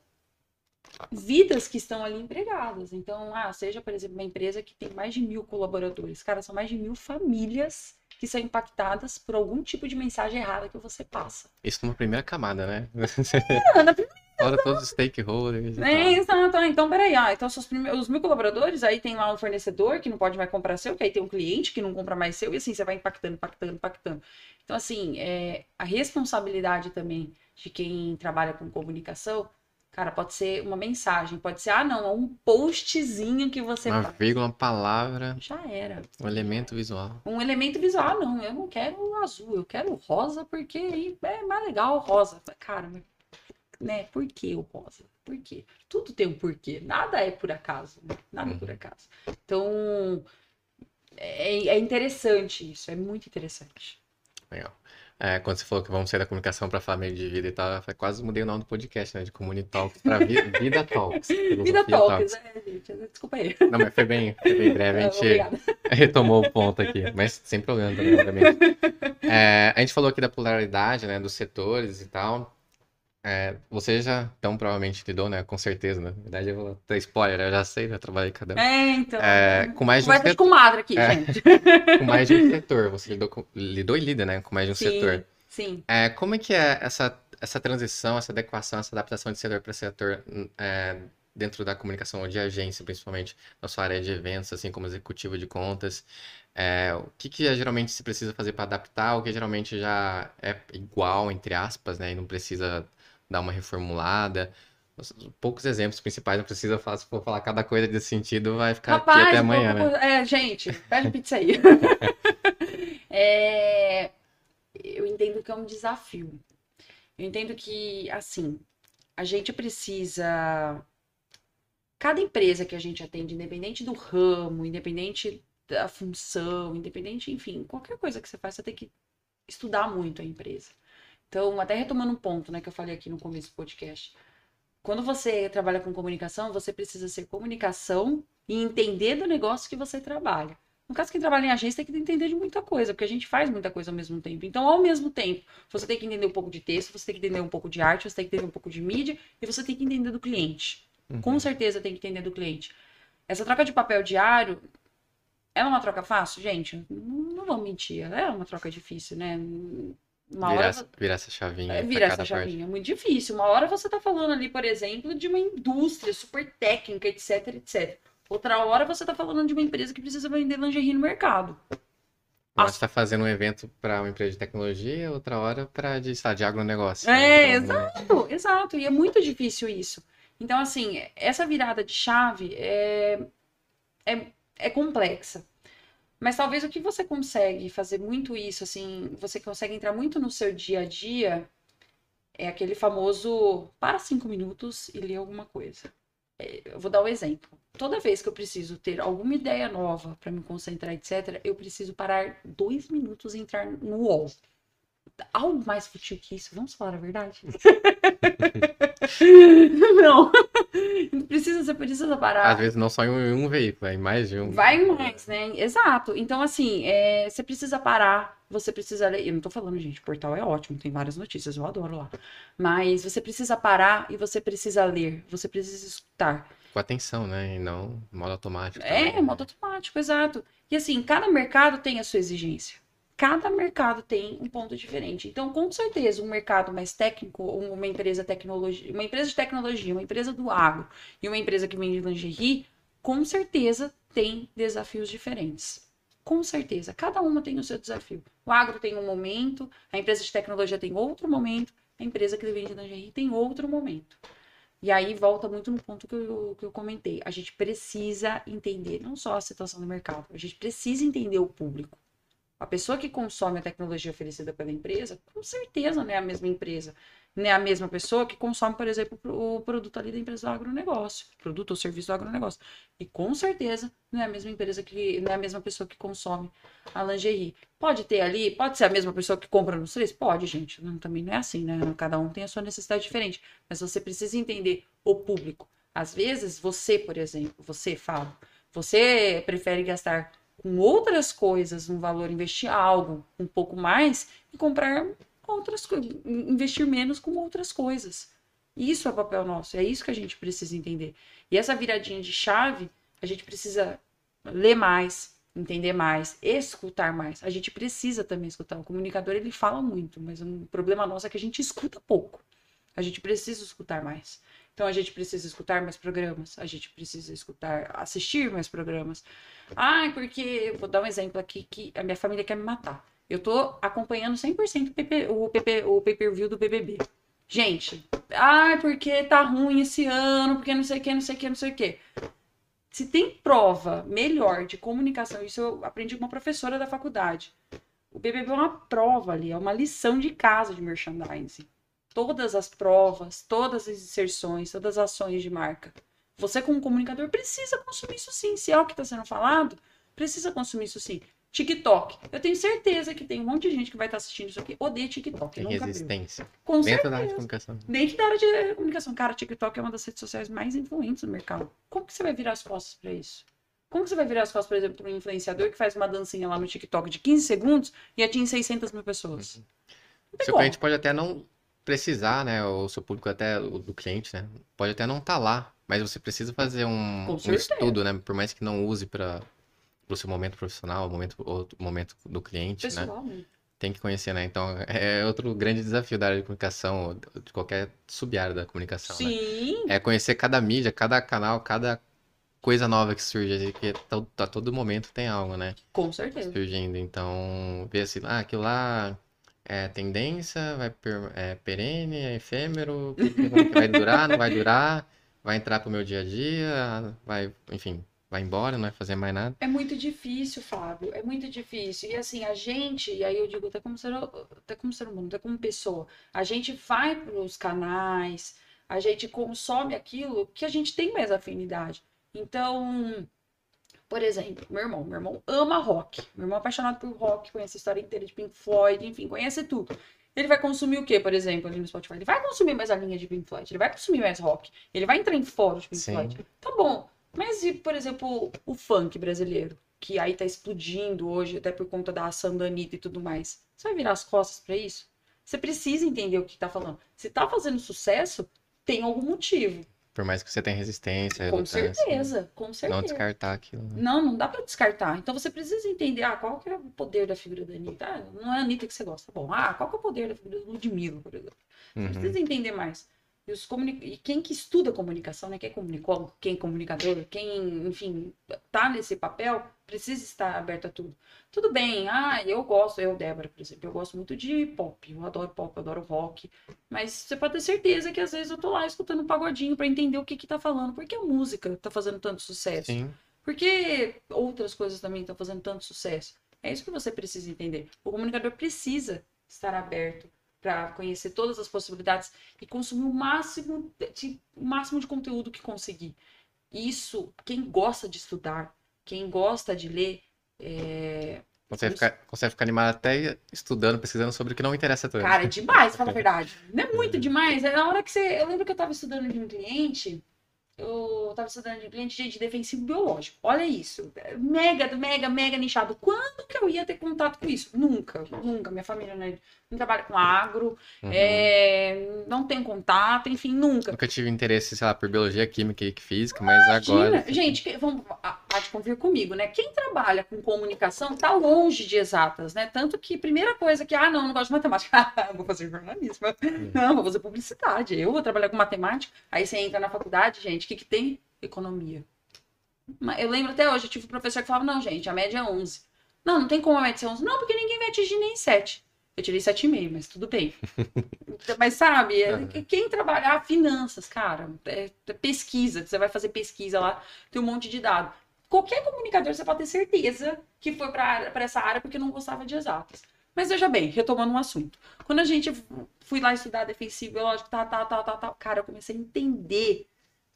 vidas que estão ali empregadas. Então, ah, seja, por exemplo, uma empresa que tem mais de mil colaboradores. Cara, são mais de mil famílias que são impactadas por algum tipo de mensagem errada que você passa. Isso numa primeira camada, né? É, na primeira Fora todos os stakeholders. É, exato. Então, peraí. Ah, então, os, prime... os mil colaboradores, aí tem lá um fornecedor que não pode mais comprar seu, que aí tem um cliente que não compra mais seu, e assim, você vai impactando, impactando, impactando. Então, assim, é... a responsabilidade também de quem trabalha com comunicação, cara, pode ser uma mensagem, pode ser, ah, não, é um postzinho que você Uma vírgula, uma palavra. Já era. Um elemento visual. Um elemento visual, ah, não, eu não quero azul, eu quero rosa, porque aí é mais legal rosa. Cara, né? Por que o rosa? Por quê? Tudo tem um porquê. Nada é por acaso. Né? Nada é por uhum. acaso. Então, é, é interessante isso. É muito interessante. Legal. É, quando você falou que vamos sair da comunicação para falar meio de vida e tal, eu quase mudei o nome do podcast, né? De Talks para vi Vida Talks. Vida Talks, é, gente. Desculpa aí. Não, mas foi bem, foi bem breve. A gente retomou o ponto aqui, mas sem problema também, obviamente. É, a gente falou aqui da pluralidade, né? Dos setores e tal. É, você já, então, provavelmente lidou, né? Com certeza, né? Na verdade, eu vou ter spoiler, eu já sei, já trabalhei cada É, então. É, com mais de um setor. com madre aqui, é, gente. com mais de um setor. Você lidou, com, lidou e lida, né? Com mais de um sim, setor. Sim. É, como é que é essa, essa transição, essa adequação, essa adaptação de setor para setor é, dentro da comunicação ou de agência, principalmente na sua área de eventos, assim como executivo de contas? É, o que, que geralmente se precisa fazer para adaptar, o que geralmente já é igual, entre aspas, né? E não precisa dar uma reformulada. Poucos exemplos principais, não precisa falar, se for falar cada coisa desse sentido, vai ficar Rapaz, aqui até amanhã, né? É, gente, pede pizza aí. é, eu entendo que é um desafio. Eu entendo que, assim, a gente precisa. Cada empresa que a gente atende, independente do ramo, independente da função, independente, enfim, qualquer coisa que você faz, você tem que estudar muito a empresa. Então, até retomando um ponto, né, que eu falei aqui no começo do podcast. Quando você trabalha com comunicação, você precisa ser comunicação e entender do negócio que você trabalha. No caso, quem trabalha em agência tem que entender de muita coisa, porque a gente faz muita coisa ao mesmo tempo. Então, ao mesmo tempo, você tem que entender um pouco de texto, você tem que entender um pouco de arte, você tem que entender um pouco de mídia e você tem que entender do cliente. Uhum. Com certeza tem que entender do cliente. Essa troca de papel diário, ela é uma troca fácil? Gente, não, não vou mentir. Ela é uma troca difícil, né? Uma Virar, hora essa- virar essa chavinha é, virar essa parte. chavinha é muito difícil. Uma hora você tá falando ali, por exemplo, de uma indústria super técnica, etc, etc. Outra hora você tá falando de uma empresa que precisa vender lingerie no mercado. Uma As- você tá fazendo um evento para uma empresa de tecnologia, outra hora para de, sei lá, de agronegócio. É, Então, exato, exato. E é muito difícil isso. Então, assim, essa virada de chave é, é, é complexa. Mas talvez o que você consegue fazer muito isso, assim, você consegue entrar muito no seu dia a dia, é aquele famoso para cinco minutos e ler alguma coisa. É, Eu vou dar um exemplo. Toda vez que eu preciso ter alguma ideia nova para me concentrar, etc., eu preciso parar dois minutos e entrar no UOL. Algo mais fútil que isso, vamos falar a verdade? Não. Precisa, você precisa parar. Às vezes não só em um, em um veículo, é em mais de um. Vai mais, né? Exato. Então, assim, é, você precisa parar, você precisa ler. Eu não tô falando, gente, o portal é ótimo, tem várias notícias, eu adoro lá. Mas você precisa parar e você precisa ler, você precisa escutar. Com atenção, né? E não modo automático. É, né? modo automático, exato. E assim, cada mercado tem a sua exigência. Cada mercado tem um ponto diferente. Então, com certeza, um mercado mais técnico, uma empresa tecnologia, uma empresa de tecnologia, uma empresa do agro e uma empresa que vende lingerie, com certeza tem desafios diferentes. Com certeza, cada uma tem o seu desafio. O agro tem um momento, a empresa de tecnologia tem outro momento, a empresa que vende lingerie tem outro momento. E aí volta muito no ponto que eu, que eu comentei. A gente precisa entender não só a situação do mercado, a gente precisa entender o público. A pessoa que consome a tecnologia oferecida pela empresa, com certeza não é a mesma empresa. Não é a mesma pessoa que consome, por exemplo, o produto ali da empresa do agronegócio, produto ou serviço do agronegócio. E com certeza não é a mesma empresa que, não é a mesma pessoa que consome a lingerie. Pode ter ali, pode ser a mesma pessoa que compra nos três? Pode, gente. Não, também não é assim, né? Cada um tem a sua necessidade diferente. Mas você precisa entender o público. Às vezes, você, por exemplo, você, Fábio, você prefere gastar com outras coisas um valor, investir algo um pouco mais e comprar outras coisas, investir menos com outras coisas. Isso é papel nosso, é isso que a gente precisa entender. E essa viradinha de chave, a gente precisa ler mais, entender mais, escutar mais. A gente precisa também escutar. O comunicador ele fala muito, mas o problema nosso é que a gente escuta pouco. A gente precisa escutar mais. Então a gente precisa escutar mais programas, a gente precisa escutar, assistir mais programas. Ah, porque vou dar um exemplo aqui que a minha família quer me matar. Eu tô acompanhando 100% o PP, o PP, o pay-per-view do BBB. Gente, ah, porque tá ruim esse ano, porque não sei o que, não sei o que, não sei o que. Se tem prova melhor de comunicação, isso eu aprendi com uma professora da faculdade. O BBB é uma prova ali, é uma lição de casa de merchandising. Todas as provas, todas as inserções, todas as ações de marca. Você, como comunicador, precisa consumir isso sim. Se é o que está sendo falado, precisa consumir isso sim. TikTok. Eu tenho certeza que tem um monte de gente que vai estar assistindo isso aqui, odeia TikTok. Tem viu. resistência. Com Dentro certeza. da área de comunicação. Dentro da área de comunicação. Cara, TikTok é uma das redes sociais mais influentes no mercado. Como que você vai virar as costas para isso? Como que você vai virar as costas, por exemplo, para um influenciador que faz uma dancinha lá no TikTok de 15 segundos e atinge 600 mil pessoas? Uhum. Seu como. cliente pode até não precisar, né? O seu público até, o do cliente, né? Pode até não estar lá, mas você precisa fazer um, um estudo, né? Por mais que não use para o seu momento profissional, o momento, o momento do cliente, né? Pessoal, né? Tem que conhecer, né? Então, é outro grande desafio da área de comunicação, de qualquer sub-área da comunicação, né? Sim, É conhecer cada mídia, cada canal, cada coisa nova que surge, que tá, tá todo momento tem algo, né? com certeza. surgindo. Então, ver assim, ah, aquilo lá é tendência, vai per- é perene, é efêmero, vai durar, não vai durar, vai entrar pro meu dia a dia, vai, enfim, vai embora, não vai fazer mais nada. É muito difícil, Fábio. É muito difícil. E assim, a gente, e aí eu digo até como ser, até como ser humano, até como pessoa, a gente vai para os canais, a gente consome aquilo que a gente tem mais afinidade. Então, por exemplo, meu irmão, meu irmão ama rock. Meu irmão é apaixonado por rock, conhece a história inteira de Pink Floyd, enfim, conhece tudo. Ele vai consumir o quê, por exemplo, ali no Spotify? Ele vai consumir mais a linha de Pink Floyd, ele vai consumir mais rock, ele vai entrar em fóruns de Pink Sim. Floyd. Tá bom. Mas e, por exemplo, o funk brasileiro? que aí tá explodindo hoje, até por conta da ação da Anitta e tudo mais. Você vai virar as costas para isso? Você precisa entender o que tá falando. Se tá fazendo sucesso, tem algum motivo. Por mais que você tenha resistência, Com relutância, certeza, com certeza. Não descartar aquilo. né? Não, não dá pra descartar. Então você precisa entender, ah, qual que é o poder da figura da Anitta? Ah, não é a Anitta que você gosta. Bom, ah, qual que é o poder da figura do Ludmilla, por exemplo? Você Uhum. precisa entender mais. E, os e quem que estuda comunicação, né? Quem é comunicólogo, quem é comunicador, quem, enfim, tá nesse papel, precisa estar aberto a tudo. Tudo bem, ah, eu gosto, eu, Débora, por exemplo, eu gosto muito de pop, eu adoro pop, eu adoro rock, mas você pode ter certeza que às vezes eu tô lá escutando um pagodinho pra entender o que que tá falando, porque a música tá fazendo tanto sucesso. Sim. Porque outras coisas também estão fazendo tanto sucesso. É isso que você precisa entender. O comunicador precisa estar aberto para conhecer todas as possibilidades e consumir o máximo de, o máximo de conteúdo que conseguir. Isso, quem gosta de estudar, quem gosta de ler, é, Consegue ficar, consegue ficar animado até estudando, pesquisando sobre o que não interessa tanto. Cara, é demais, fala a verdade. Não é muito demais. É na hora que você. Eu lembro que eu tava estudando de um cliente. Eu tava estudando de cliente de defensivo biológico. Olha isso. Mega, mega, mega nichado. Quando que eu ia ter contato com isso? Nunca, nunca. Minha família não, não trabalha com agro, Uhum. é, não tem contato, enfim, nunca. Nunca tive interesse, sei lá, por biologia, química e física, mas agora. Imagina, gente, que, vamos, a Paty convir comigo, né? Quem trabalha com comunicação tá longe de exatas, né? Tanto que primeira coisa que, ah, não, não gosto de matemática, vou fazer jornalismo, não, vou fazer publicidade, eu vou trabalhar com matemática. Aí você entra na faculdade, gente, o que que tem? Economia. Eu lembro até hoje, eu tive um professor que falava, não, gente, a média é 11. Não, não tem como a média ser 11. Não, porque ninguém vai atingir nem 7. Eu tirei 7,5, mas tudo bem. mas sabe, é- Aham. quem trabalhar finanças, cara, é- é pesquisa, você vai fazer pesquisa lá, tem um monte de dado. Qualquer comunicador você pode ter certeza que foi para essa área porque não gostava de exatas. Mas veja bem, retomando um assunto. Quando a gente fui lá estudar defensivo biológico, tal, tal, tal, tal, tal, cara, eu comecei a entender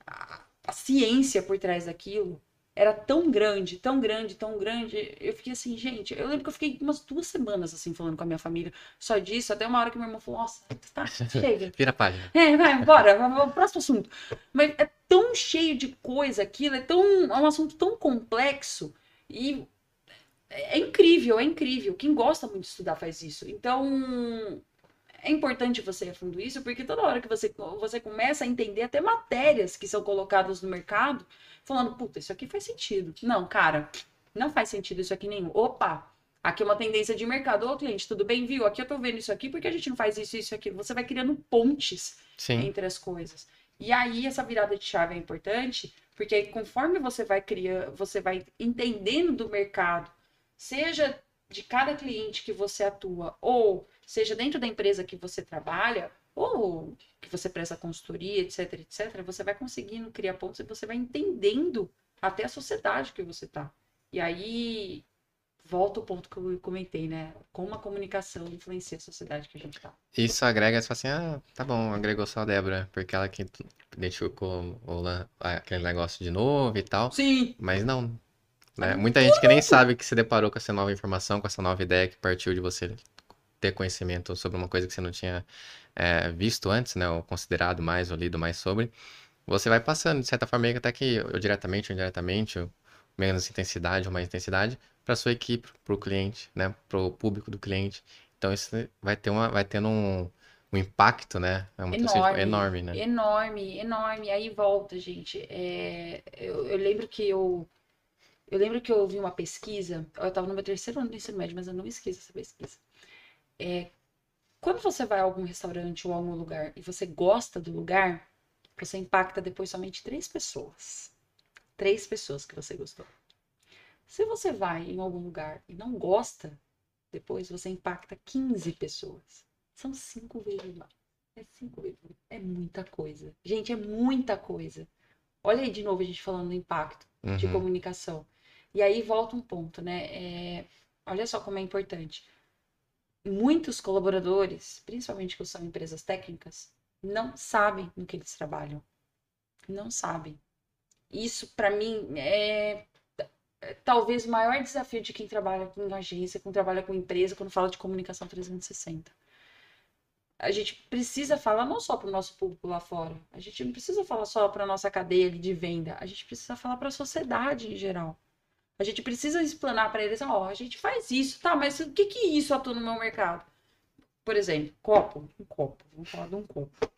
a, a ciência por trás daquilo. Era tão grande, tão grande, tão grande. Eu fiquei assim, gente. Eu lembro que eu fiquei umas duas semanas assim falando com a minha família só disso. Até uma hora que meu irmão falou: Nossa, tá, chega. Vira a página. É, vai, bora, próximo assunto. Mas é tão cheio de coisa aquilo, é tão é um assunto tão complexo e é incrível, é incrível. Quem gosta muito de estudar faz isso. Então, é importante você ir a fundo isso, porque toda hora que você, você começa a entender até matérias que são colocadas no mercado, falando, puta, isso aqui faz sentido. Não, cara, não faz sentido isso aqui nenhum. Opa, aqui é uma tendência de mercado. Ô, cliente, tudo bem, viu? Aqui eu tô vendo isso aqui, porque a gente não faz isso, isso, aquilo. Você vai criando pontes Sim. entre as coisas. E aí essa virada de chave é importante, porque conforme você vai criando, você vai entendendo do mercado, seja de cada cliente que você atua, ou seja dentro da empresa que você trabalha, ou que você presta consultoria, etc, etc, você vai conseguindo criar pontos e você vai entendendo até a sociedade que você tá. E aí volta o ponto que eu comentei, né? Como a comunicação influencia a sociedade que a gente tá. Isso agrega, você fala assim, ah, tá bom, agregou só a Débora, porque ela que o, lan- aquele negócio de novo e tal. Sim, Mas não. Né? Muita gente que nem sabe que se deparou com essa nova informação, com essa nova ideia que partiu de você ter conhecimento sobre uma coisa que você não tinha é, visto antes, né? Ou considerado mais, ou lido mais sobre. Você vai passando, de certa forma, até que, ou diretamente ou indiretamente, ou menos intensidade ou mais intensidade, para sua equipe, para o cliente, né? Para o público do cliente. Então isso vai ter uma, vai tendo um, um impacto, né? É uma Enorme. enorme, né? Enorme, enorme. Aí volta, gente. É, eu, eu lembro que eu. Eu lembro que eu ouvi uma pesquisa. Eu estava no meu terceiro ano do ensino médio, mas eu não esqueço essa pesquisa. É, quando você vai a algum restaurante ou a algum lugar e você gosta do lugar, você impacta depois somente três pessoas. Três pessoas que você gostou. Se você vai em algum lugar e não gosta, depois você impacta 15 pessoas. São cinco vezes mais. É cinco vezes. É muita coisa. Gente, é muita coisa. Olha aí de novo a gente falando do impacto de Uhum. comunicação. E aí volta um ponto, né? É, olha só como é importante. Muitos colaboradores, principalmente que são empresas técnicas, não sabem no que eles trabalham. Não sabem. Isso, para mim, é talvez o maior desafio de quem trabalha com agência, quem trabalha com empresa, quando fala de comunicação 360 a gente precisa falar não só para o nosso público lá fora, a gente não precisa falar só para a nossa cadeia de venda, a gente precisa falar para a sociedade em geral. A gente precisa explanar para eles, ó, a gente faz isso, tá, mas o que que isso atua no meu mercado? Por exemplo, copo, um copo, vamos falar de um copo.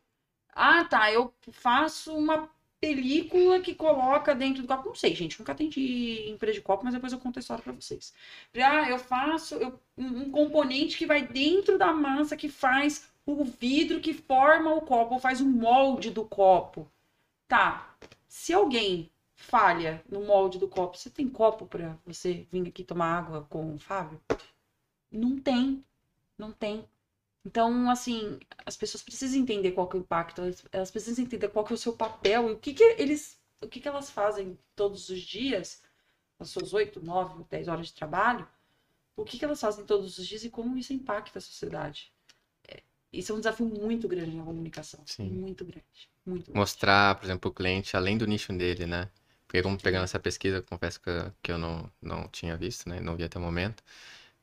Ah, tá, eu faço uma película que coloca dentro do copo. Não sei, gente, nunca atendi empresa de copo, mas depois eu conto a história para vocês. Ah, eu faço eu, um componente que vai dentro da massa que faz o vidro que forma o copo, ou faz o molde do copo. Tá, se alguém falha no molde do copo, você tem copo para você vir aqui tomar água com o Fábio? Não tem, não tem. Então, assim, as pessoas precisam entender qual que é o impacto, elas precisam entender qual que é o seu papel e o que, que eles, o que, que elas fazem todos os dias, as suas 8, 9, 10 horas de trabalho, o que, que elas fazem todos os dias e como isso impacta a sociedade. É, isso é um desafio muito grande na comunicação. Sim. Muito grande. Muito grande. Mostrar, por exemplo, o cliente além do nicho dele, né? Porque como pegando essa pesquisa, confesso que, que eu não, não tinha visto, né? Não vi até o momento.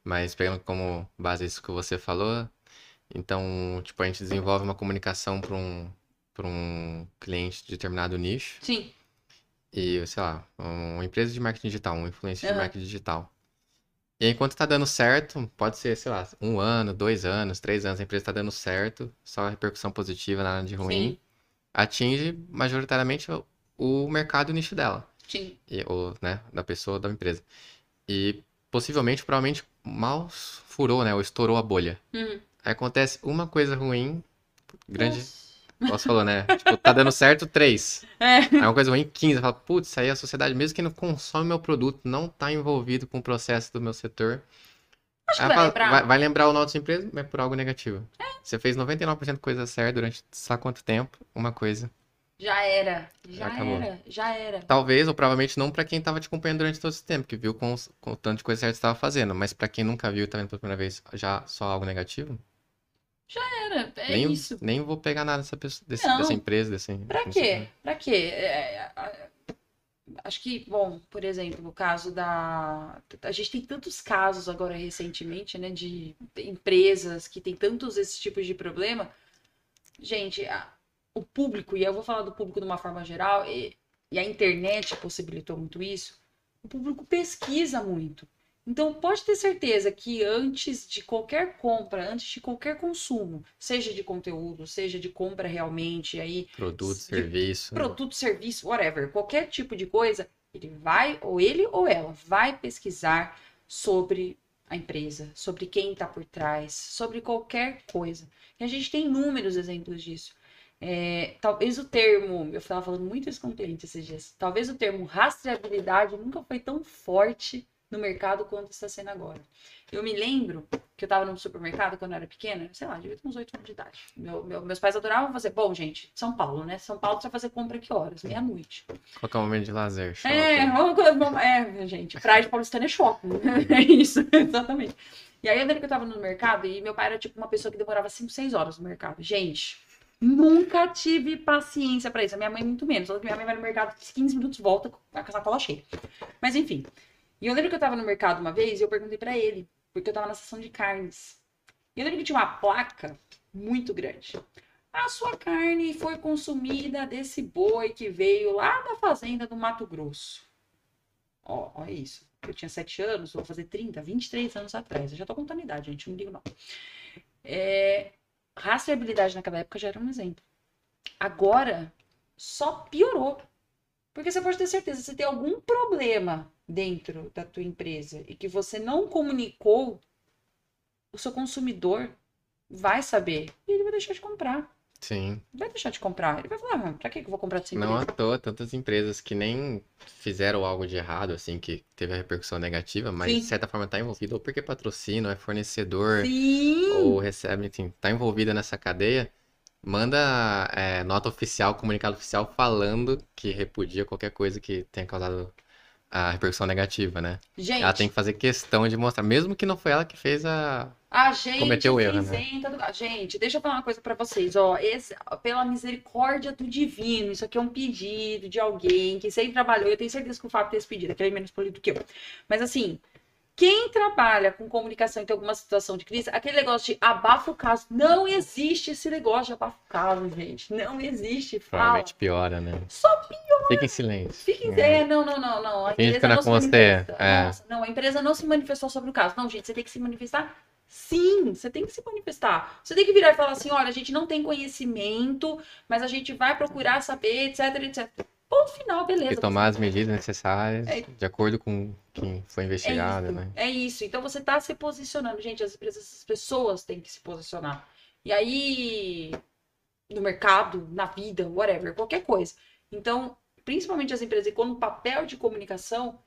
Mas pegando como base isso que você falou, então, tipo, a gente desenvolve uma comunicação para um, para um cliente de determinado nicho. Sim. E, sei lá, uma empresa de marketing digital, um influencer uhum. de marketing digital. E enquanto tá dando certo, pode ser, sei lá, um ano, dois anos, três anos, a empresa tá dando certo, só repercussão positiva, nada de ruim. Sim. Atinge majoritariamente o, o mercado e o nicho dela. Sim. E, ou, né, da pessoa, da empresa. E possivelmente, provavelmente, mal furou, né, ou estourou a bolha. Uhum. Aí acontece uma coisa ruim, grande. Nossa. Você falou, né? Tipo, tá dando certo três. É. Aí uma coisa ruim, 15. Fala, putz, aí a sociedade, mesmo que não consome meu produto, não tá envolvido com o processo do meu setor. Acho que vai, fala, lembrar. Vai, vai, lembrar o nosso empresa, mas por algo negativo. É. Você fez 99% de coisa certa durante sabe quanto tempo? Uma coisa. Já era. Já, já era. Já era. Talvez, ou provavelmente não para quem tava te acompanhando durante todo esse tempo, que viu com, com o tanto de coisa certa que você tava fazendo. Mas para quem nunca viu e tá vendo pela primeira vez, já só algo negativo? Já era, é nem, isso. Nem vou pegar nada dessa, pessoa, desse, dessa empresa, desse... Pra quê? Pra quê? É, acho que, bom, por exemplo, o caso da... A gente tem tantos casos agora recentemente, né, de empresas que tem tantos esses tipos de problema. Gente, a, o público, e eu vou falar do público de uma forma geral, e, e a internet possibilitou muito isso, o público pesquisa muito. Então, pode ter certeza que antes de qualquer compra, antes de qualquer consumo, seja de conteúdo, seja de compra realmente, aí produto, serviço, produto, serviço, whatever, qualquer tipo de coisa, ele vai ou ele ou ela vai pesquisar sobre a empresa, sobre quem está por trás, sobre qualquer coisa. E a gente tem inúmeros exemplos disso. É, talvez o termo, eu estava falando muito isso com o cliente esses dias, talvez o termo rastreabilidade nunca foi tão forte no mercado quanto está sendo agora. Eu me lembro que eu estava no supermercado quando eu era pequena, sei lá, devia ter uns 8 anos de idade. Meu, meu, meus pais adoravam fazer. Bom, gente, São Paulo, né? São Paulo você vai fazer compra que horas? Meia-noite. Qual o momento de lazer? Shopping. É, vamos, é, gente, praia de paulistana é shopping. é isso, exatamente. E aí eu lembro que eu tava no mercado e meu pai era tipo uma pessoa que demorava 5, 6 horas no mercado. Gente, nunca tive paciência para isso. A minha mãe muito menos. Minha mãe vai no mercado 15 minutos, volta com a sacola cheia. Mas enfim. E eu lembro que eu tava no mercado uma vez e eu perguntei para ele, porque eu tava na seção de carnes. E eu lembro que tinha uma placa muito grande. A sua carne foi consumida desse boi que veio lá da fazenda do Mato Grosso. Ó, ó isso. Eu tinha 7 anos, vou fazer 30, 23 anos atrás. Eu já tô contando a idade, gente, não digo não. É, rastreabilidade naquela época já era um exemplo. Agora, só piorou. Porque você pode ter certeza, se tem algum problema dentro da tua empresa e que você não comunicou, o seu consumidor vai saber e ele vai deixar de comprar. Sim. Vai deixar de comprar. Ele vai falar, ah, pra que eu vou comprar dessa empresa? Não à toa, tantas empresas que nem fizeram algo de errado, assim, que teve a repercussão negativa, mas Sim. de certa forma tá envolvido, ou porque patrocina, ou é fornecedor, Sim. ou recebe, enfim, tá envolvida nessa cadeia manda é, nota oficial, comunicado oficial falando que repudia qualquer coisa que tenha causado a repercussão negativa, né? Gente. Ela tem que fazer questão de mostrar, mesmo que não foi ela que fez a. A gente cometeu o erro, né? Gente, deixa eu falar uma coisa para vocês, ó. Esse, pela misericórdia do divino, isso aqui é um pedido de alguém que sempre trabalhou. Eu tenho certeza que o Fábio tem esse pedido, que ele é menos polido que eu. Mas assim, quem trabalha com comunicação e tem alguma situação de crise, aquele negócio de abafa o caso, não existe esse negócio de abafa o caso, gente. Não existe. Fala. Provavelmente piora, né? Só piora Fica em silêncio. Fica em É. é, não, não, não, não. A Finge empresa que não se manifesta. é. Nossa, não, a empresa não se manifestou sobre o caso. Não, gente, você tem que se manifestar. Sim, você tem que se manifestar. Você tem que virar e falar assim: olha, a gente não tem conhecimento, mas a gente vai procurar saber, etc, etc. Ponto final, beleza. E tomar as medidas necessárias É. de acordo com quem foi É investigado, isso, né? é isso. Então você tá se posicionando. Gente, as empresas, as pessoas têm que se posicionar. E aí, no mercado, na vida, whatever, qualquer coisa. Então, principalmente as empresas, e quando o papel de comunicação,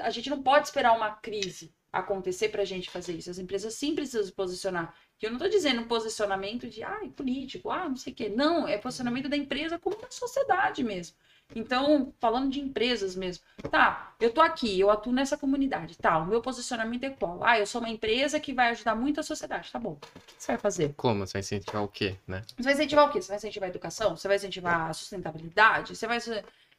a gente não pode esperar uma crise acontecer pra gente fazer isso. As empresas sim precisam se posicionar. E eu não tô dizendo um posicionamento de, ai, político, ah, não sei o quê. Não, é posicionamento da empresa como da sociedade mesmo. Então, falando de empresas mesmo. Tá, eu tô aqui, eu atuo nessa comunidade. Tá, o meu posicionamento é qual? Ah, eu sou uma empresa que vai ajudar muito a sociedade. Tá bom. O que você vai fazer? Como? Você vai incentivar o quê, né? Você vai incentivar o quê? Você vai incentivar a educação? Você vai incentivar a sustentabilidade? Você vai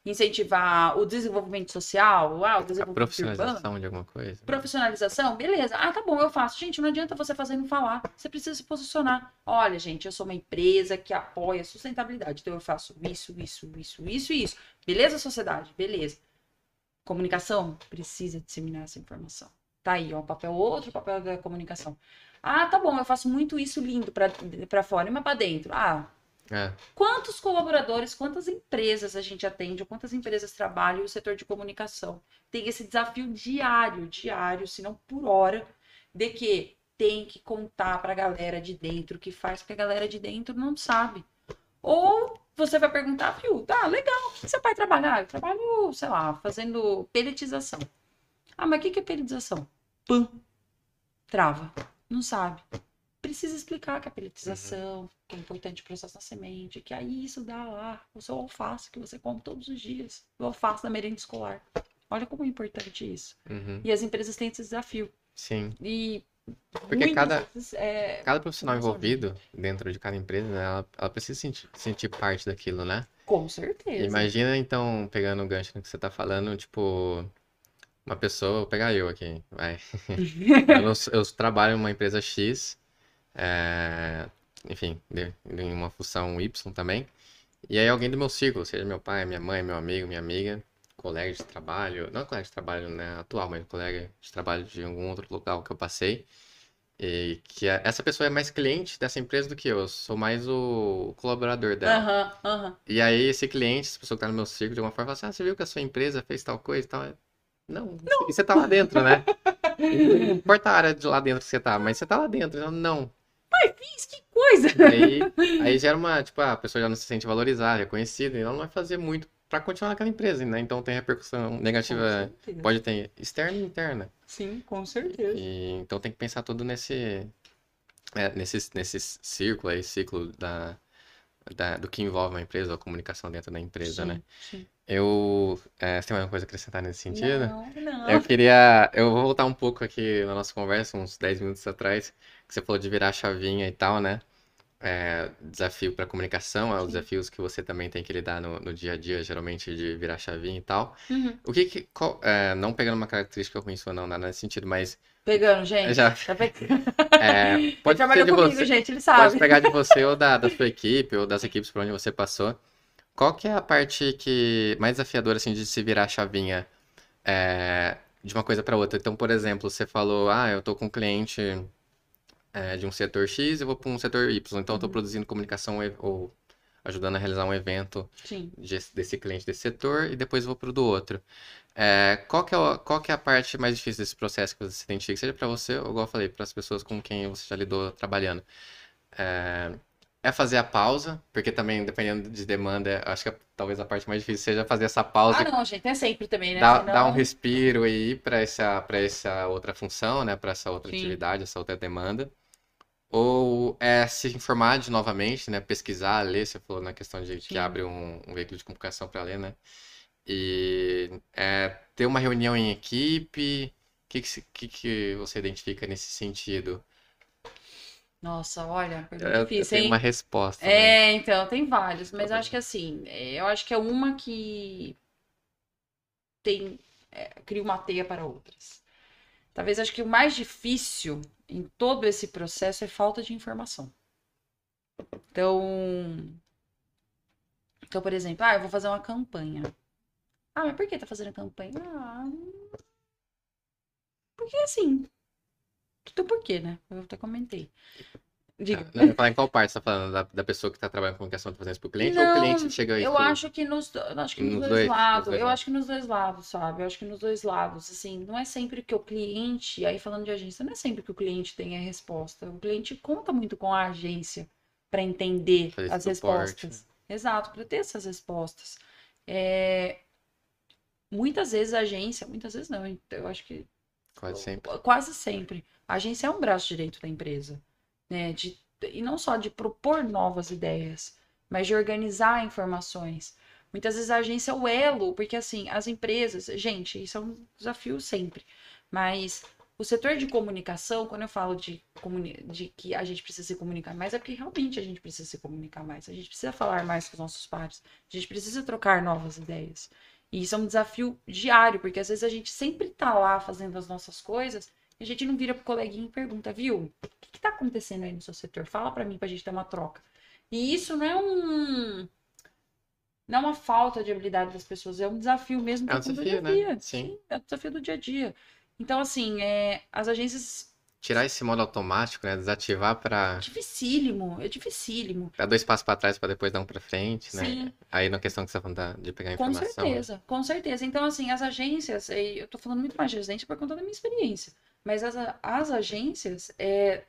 incentivar o desenvolvimento social? Ah, o A desenvolvimento urbano? profissionalização de alguma coisa? Profissionalização? Beleza. Ah, tá bom, eu faço. Gente, não adianta você fazer e não falar. Você precisa se posicionar. Olha, gente, eu sou uma empresa que apoia a sustentabilidade. Então eu faço isso, isso, isso, isso e isso. Beleza, sociedade? Beleza. Comunicação? Precisa disseminar essa informação. Tá aí, ó, um papel, outro papel da comunicação. Ah, tá bom, eu faço muito isso lindo pra, pra fora, mas pra dentro. Ah, É. Quantos colaboradores, quantas empresas a gente atende, ou quantas empresas trabalham no setor de comunicação? Tem esse desafio diário, diário, se não por hora, de que tem que contar para a galera de dentro o que faz, porque a galera de dentro não sabe. Ou você vai perguntar, viu, tá, legal, o que você vai trabalhar? Eu trabalho, sei lá, fazendo peletização. Ah, mas o que que é peletização? Pã. Trava. Não sabe precisa explicar que a pelletização, que é importante o processo da semente, que aí isso dá lá o seu alface que você come todos os dias, o alface da merenda escolar. Olha como é importante isso. Uhum. E as empresas têm esse desafio. Sim. E Porque cada, vezes, é, cada profissional Nossa, envolvido dentro de cada empresa, né, ela, ela precisa sentir, sentir parte daquilo, né? com certeza. Imagina, então, pegando o gancho no que você tá falando, tipo, uma pessoa, vou pegar eu aqui, vai. Eu, eu trabalho em uma empresa X, é, enfim, em uma função Y também, e aí alguém do meu círculo, seja meu pai, minha mãe, meu amigo, minha amiga, colega de trabalho, não colega de trabalho, né, atual, mas colega de trabalho de algum outro local que eu passei, e que a- essa pessoa é mais cliente dessa empresa do que eu, eu sou mais o colaborador dela. Aham, aham. E aí, esse cliente, essa pessoa que tá no meu círculo, de alguma forma, fala assim: Ah, você viu que a sua empresa fez tal coisa e tal? Não, e você tá lá dentro, né? Não importa a área de lá dentro que você tá, mas você tá lá dentro. Eu, não. Fiz, que coisa! Aí, aí gera uma, tipo, a pessoa já não se sente valorizada, reconhecida, e ela não vai fazer muito pra continuar naquela empresa, né? Então tem repercussão negativa, pode ter externa e interna. Sim, com certeza. E, então tem que pensar tudo nesse, é, nesse, nesse círculo aí, ciclo da, da- do que envolve uma empresa, a comunicação dentro da empresa, Sim, né? sim. Eu. é, você tem alguma coisa a acrescentar nesse sentido? Não, não. Eu queria. Eu vou voltar um pouco aqui na nossa conversa, uns 10 minutos atrás, você falou de virar a chavinha e tal, né? É, desafio para comunicação, é os desafios que você também tem que lidar no, no dia a dia, geralmente de virar chavinha e tal. Uhum. O que que. qual- é, não pegando uma característica ruim sua, não, nada nesse sentido, mas. Pegando, gente. Já. Tá pegando? é, pode trabalhou comigo, você. gente, ele Pode sabe. pegar de você ou da, da sua equipe, ou das equipes por onde você passou. Qual que é a parte que mais desafiadora, assim, de se virar chavinha é, de uma coisa para outra? Então, por exemplo, você falou, ah, eu tô com um cliente é, de um setor X e vou para um setor Y. Então, Uhum. produzindo comunicação ou ajudando a realizar um evento de- desse cliente desse setor e depois vou pro do outro. É, qual que é, o- qual que é a parte mais difícil desse processo que você se identifica? Seja para você, ou igual eu falei, para as pessoas com quem você já lidou trabalhando. É, é fazer a pausa, porque também, dependendo de demanda, acho que talvez a parte mais difícil seja fazer essa pausa, Ah, não, gente, é sempre também, né? dar, Senão- dar um respiro e ir para essa, para essa outra função, né? Para essa outra Sim. atividade, essa outra demanda. Ou é se informar de novamente, né? Pesquisar, ler, você falou na questão de que Sim. abre um, um veículo de comunicação para ler, né? E é, ter uma reunião em equipe. O que, que, que, que você identifica nesse sentido? Nossa, olha, pergunta eu difícil, hein? uma resposta, né? É, então, tem vários, mas acho que assim, é, eu acho que é uma que tem, é, cria uma teia para outras. Talvez acho que o mais difícil em todo esse processo é falta de informação. Então, Então, por exemplo, ah, eu vou fazer uma campanha. Ah, mas por que tá fazendo campanha? Ah, porque assim. Tudo por quê, né? Eu até comentei. Diga. Não, ia falar em qual parte você tá falando? Da, da pessoa que tá trabalhando com comunicação tá fazendo isso pro cliente ou o Não, cliente chega aí? Eu acho que nos, acho que nos, Nos dois, dois- lados. eu acho que nos dois lados, sabe? Eu acho que nos dois lados. Assim, não é sempre que o cliente, aí falando de agência, não é sempre que o cliente tem a resposta. O cliente conta muito com a agência para entender Fazer as respostas. Exato, para ter essas respostas. É, Muitas vezes a agência, muitas vezes não, eu acho que Quase sempre. quase sempre. A agência é um braço direito da empresa, né? De, e não só de propor novas ideias, mas de organizar informações. Muitas vezes a agência é o elo, porque assim, as empresas, gente, isso é um desafio sempre. Mas o setor de comunicação, quando eu falo de, de que a gente precisa se comunicar mais, é porque realmente a gente precisa se comunicar mais. A gente precisa falar mais com os nossos pares. A gente precisa trocar novas ideias. E isso é um desafio diário, porque às vezes a gente sempre tá lá fazendo as nossas coisas a gente não vira pro coleguinha e pergunta, viu? O que, que tá acontecendo aí no seu setor? Fala pra mim pra gente ter uma troca. E isso não é um. Não é uma falta de habilidade das pessoas, é um desafio mesmo É um conta do desafio, dia a né? dia. Sim. é um desafio do dia a dia. Então, assim, é, as agências. Tirar esse modo automático, né? Desativar pra, Dificílimo, é dificílimo. pra dois passos pra trás pra depois dar um pra frente, né? Sim. Aí na questão que você tá falando de pegar Com informação. né? certeza, com certeza. Então, assim, as agências, eu tô falando muito mais de agência por conta da minha experiência, mas as, as agências é,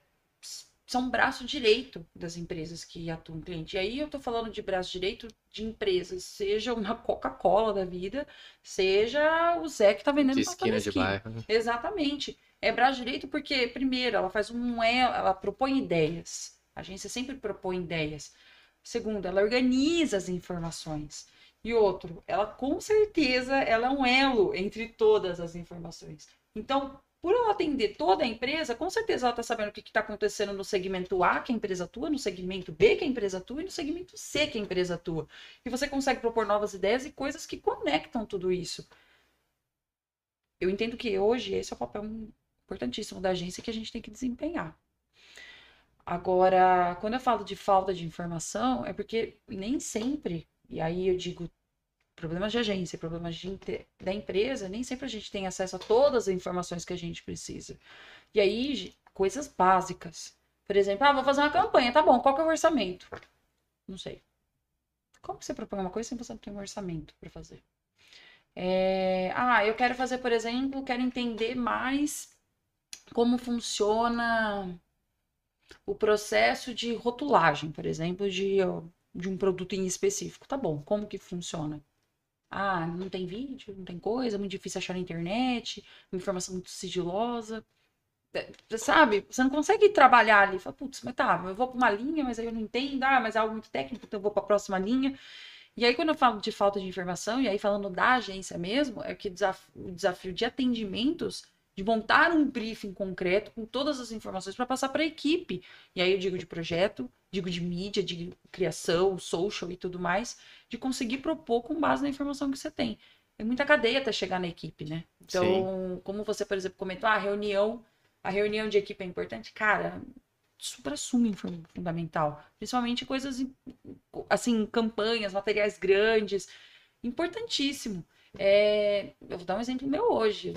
são braço direito das empresas que atuam cliente. E aí eu tô falando de braço direito de empresas, seja uma Coca-Cola da vida, seja o Zé que tá vendendo De esquina de bairro. Exatamente. É braço direito porque, primeiro, ela faz um elo, ela propõe ideias. A agência sempre propõe ideias. Segundo, ela organiza as informações. E outro, ela com certeza ela é um elo entre todas as informações. Então, por ela atender toda a empresa, com certeza ela está sabendo o que está acontecendo no segmento A, que a empresa atua, no segmento B, que a empresa atua, e no segmento C, que a empresa atua. E você consegue propor novas ideias e coisas que conectam tudo isso. Eu entendo que hoje esse é o papel importantíssimo da agência que a gente tem que desempenhar. Agora, quando eu falo de falta de informação, é porque nem sempre, e aí eu digo problemas de agência, problemas de da empresa, nem sempre a gente tem acesso a todas as informações que a gente precisa. E aí, coisas básicas. Por exemplo, ah, vou fazer uma campanha, tá bom, qual que é o orçamento? Não sei. Como você propõe uma coisa se você não tem um orçamento para fazer? É, ah, eu quero fazer, por exemplo, quero entender mais como funciona o processo de rotulagem, por exemplo, de, de um produto em específico. Tá bom, como que funciona? Ah, não tem vídeo, não tem coisa, é muito difícil achar na internet, informação muito sigilosa. É, sabe, você não consegue trabalhar ali. Fala, putz, mas tá, eu vou para uma linha, mas aí eu não entendo, ah, mas é algo muito técnico, então eu vou para a próxima linha. E aí, quando eu falo de falta de informação, e aí falando da agência mesmo, é que o desafio de atendimentos, de montar um briefing concreto com todas as informações para passar para a equipe. E aí eu digo de projeto, digo de mídia, de criação, social e tudo mais, de conseguir propor com base na informação que você tem. É muita cadeia até chegar na equipe, né? Então, como você, por exemplo, comentou, ah, a reunião, a reunião de equipe é importante, cara, super assume fundamental. Principalmente coisas assim, campanhas, materiais grandes, importantíssimo. É, eu vou dar um exemplo meu hoje.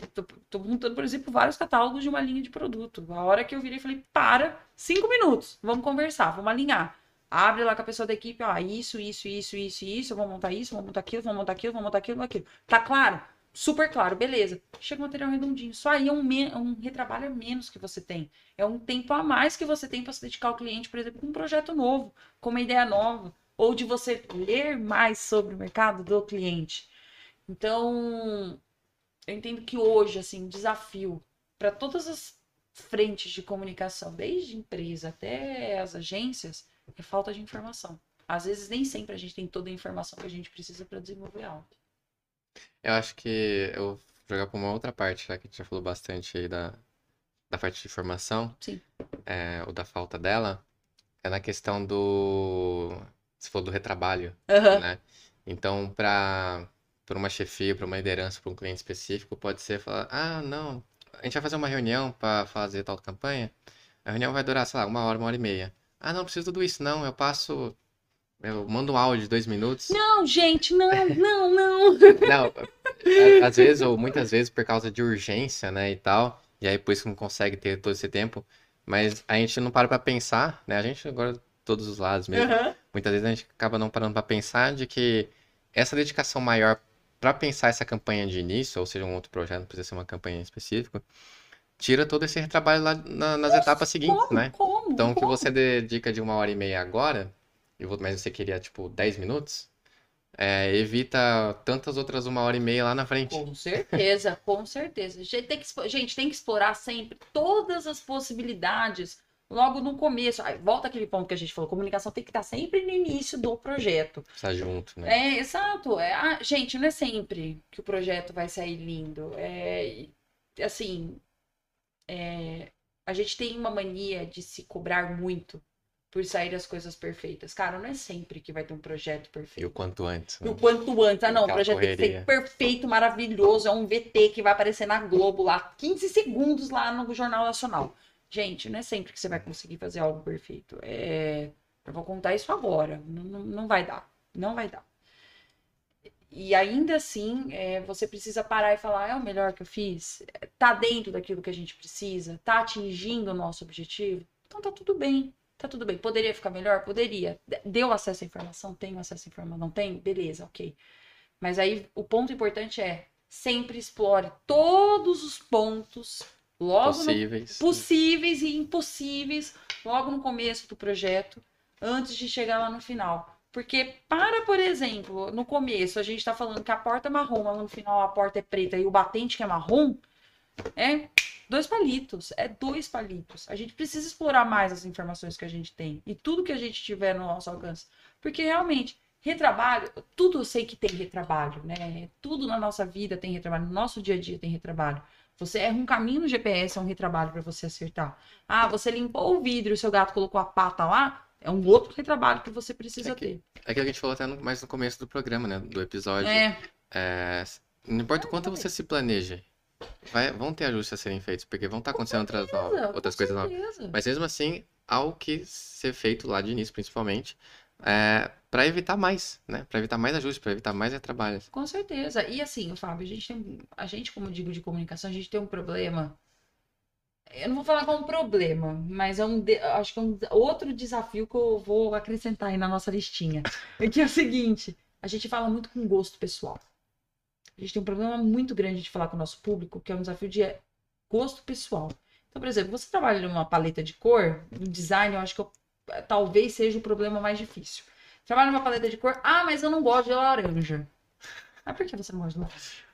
Tô montando, por exemplo, vários catálogos de uma linha de produto. A hora que eu virei, falei, para, cinco minutos, vamos conversar, vamos alinhar. Abre lá com a pessoa da equipe, ó, isso, isso, isso, isso, isso, vamos montar isso, vamos montar aquilo, vamos montar aquilo, vamos montar aquilo, aquilo. Tá claro? Super claro, beleza. Chega o material redondinho. Só aí é um, me- um retrabalho a menos que você tem. É um tempo a mais que você tem para se dedicar ao cliente, por exemplo, com um projeto novo, com uma ideia nova, ou de você ler mais sobre o mercado do cliente. Então, eu entendo que hoje, assim, o desafio para todas as frentes de comunicação, desde empresa até as agências, é falta de informação. Às vezes, nem sempre a gente tem toda a informação que a gente precisa para desenvolver algo. Eu acho que eu vou jogar pra uma outra parte, já que a gente já falou bastante aí da, da parte de informação, Sim. é, ou da falta dela, é na questão do. Você falou do retrabalho, Aham. né? Então, para para uma chefia, para uma liderança, para um cliente específico, pode ser falar: ah, não, a gente vai fazer uma reunião para fazer tal campanha. A reunião vai durar, sei lá, uma hora, uma hora e meia. Ah, não, não preciso de tudo isso, não. Eu passo Eu mando um áudio de dois minutos. Não, gente, não, não, não. Não, às vezes, ou muitas vezes, por causa de urgência, né, e tal, e aí por isso que não consegue ter todo esse tempo, mas a gente não para pra pensar, né, a gente agora, todos os lados mesmo, Aham. muitas vezes a gente acaba não parando pra pensar de que essa dedicação maior pra pensar essa campanha de início, ou seja, um outro projeto, não precisa ser uma campanha específica, tira todo esse retrabalho lá na- nas etapas seguintes, Como? né? Como? Então, o que Como? você dedica de uma hora e meia agora, mas você queria, tipo, 10 minutos, é, evita tantas outras uma hora e meia lá na frente. Com certeza, com certeza. Gente tem, que, gente, tem que explorar sempre todas as possibilidades logo no começo. Aí, volta aquele ponto que a gente falou, comunicação tem que estar sempre no início do projeto. Precisa junto, né? É, exato. É, ah, gente, não é sempre que o projeto vai sair lindo. É, e, assim, é, a gente tem uma mania de se cobrar muito por sair as coisas perfeitas. Cara, não é sempre que vai ter um projeto E perfeito. o quanto antes, E né? o quanto antes. Ah, não, o projeto tem que correria. ser perfeito, maravilhoso. É um VT que vai aparecer na Globo lá, 15 segundos lá no Jornal Nacional. Gente, não é sempre que você vai conseguir fazer algo perfeito. É... Eu vou contar isso agora. Não, não, não vai dar. Não vai dar. E ainda assim, é, você precisa parar e falar: é o melhor que eu fiz? Tá dentro daquilo que a gente precisa? Tá atingindo o nosso objetivo? Então tá tudo bem. Tá tudo bem. Poderia ficar melhor? Poderia. Deu acesso à informação? Tenho acesso à informação? Não tem? Beleza, ok. Mas aí o ponto importante é sempre explore todos os pontos logo no Possíveis. possíveis e impossíveis logo no começo do projeto, antes de chegar lá no final. Porque, para, por exemplo, no começo a gente tá falando que a porta é marrom, mas no final a porta é preta e o batente que é marrom, é dois palitos. É dois palitos. A gente precisa explorar mais as informações que a gente tem e tudo que a gente tiver no nosso alcance. Porque realmente, retrabalho, tudo eu sei que tem retrabalho, né? Tudo na nossa vida tem retrabalho, no nosso dia a dia tem retrabalho. Você erra um caminho no GPS, é um retrabalho para você acertar. Ah, você limpou o vidro e o seu gato colocou a pata lá, é um outro retrabalho que você precisa É que- ter. É aquilo que a gente falou até no- mais no começo do programa, né? Do episódio. É, É, não importa o quanto você se planeje, vai- vão ter ajustes a serem feitos, porque vão estar acontecendo outras, no- certeza, outras com coisas novas. Mas mesmo assim, há o que ser feito lá de início, principalmente, é, para evitar mais, né? Para evitar mais ajustes, para evitar mais retrabalhos. Com certeza. E assim, Fábio, a gente tem, a gente, como digo de comunicação, a gente tem um problema. Eu não vou falar que é um problema, mas é um, de- acho que é um outro desafio que eu vou acrescentar aí na nossa listinha. É que é o seguinte, a gente fala muito com gosto pessoal. A gente tem um problema muito grande de falar com o nosso público, que é um desafio de é, gosto pessoal. Então, por exemplo, você trabalha numa paleta de cor, no design, eu acho que eu- talvez seja o problema mais difícil. Trabalha numa paleta de cor, ah, mas eu não gosto de laranja. Ah, por que você não gosta de laranja?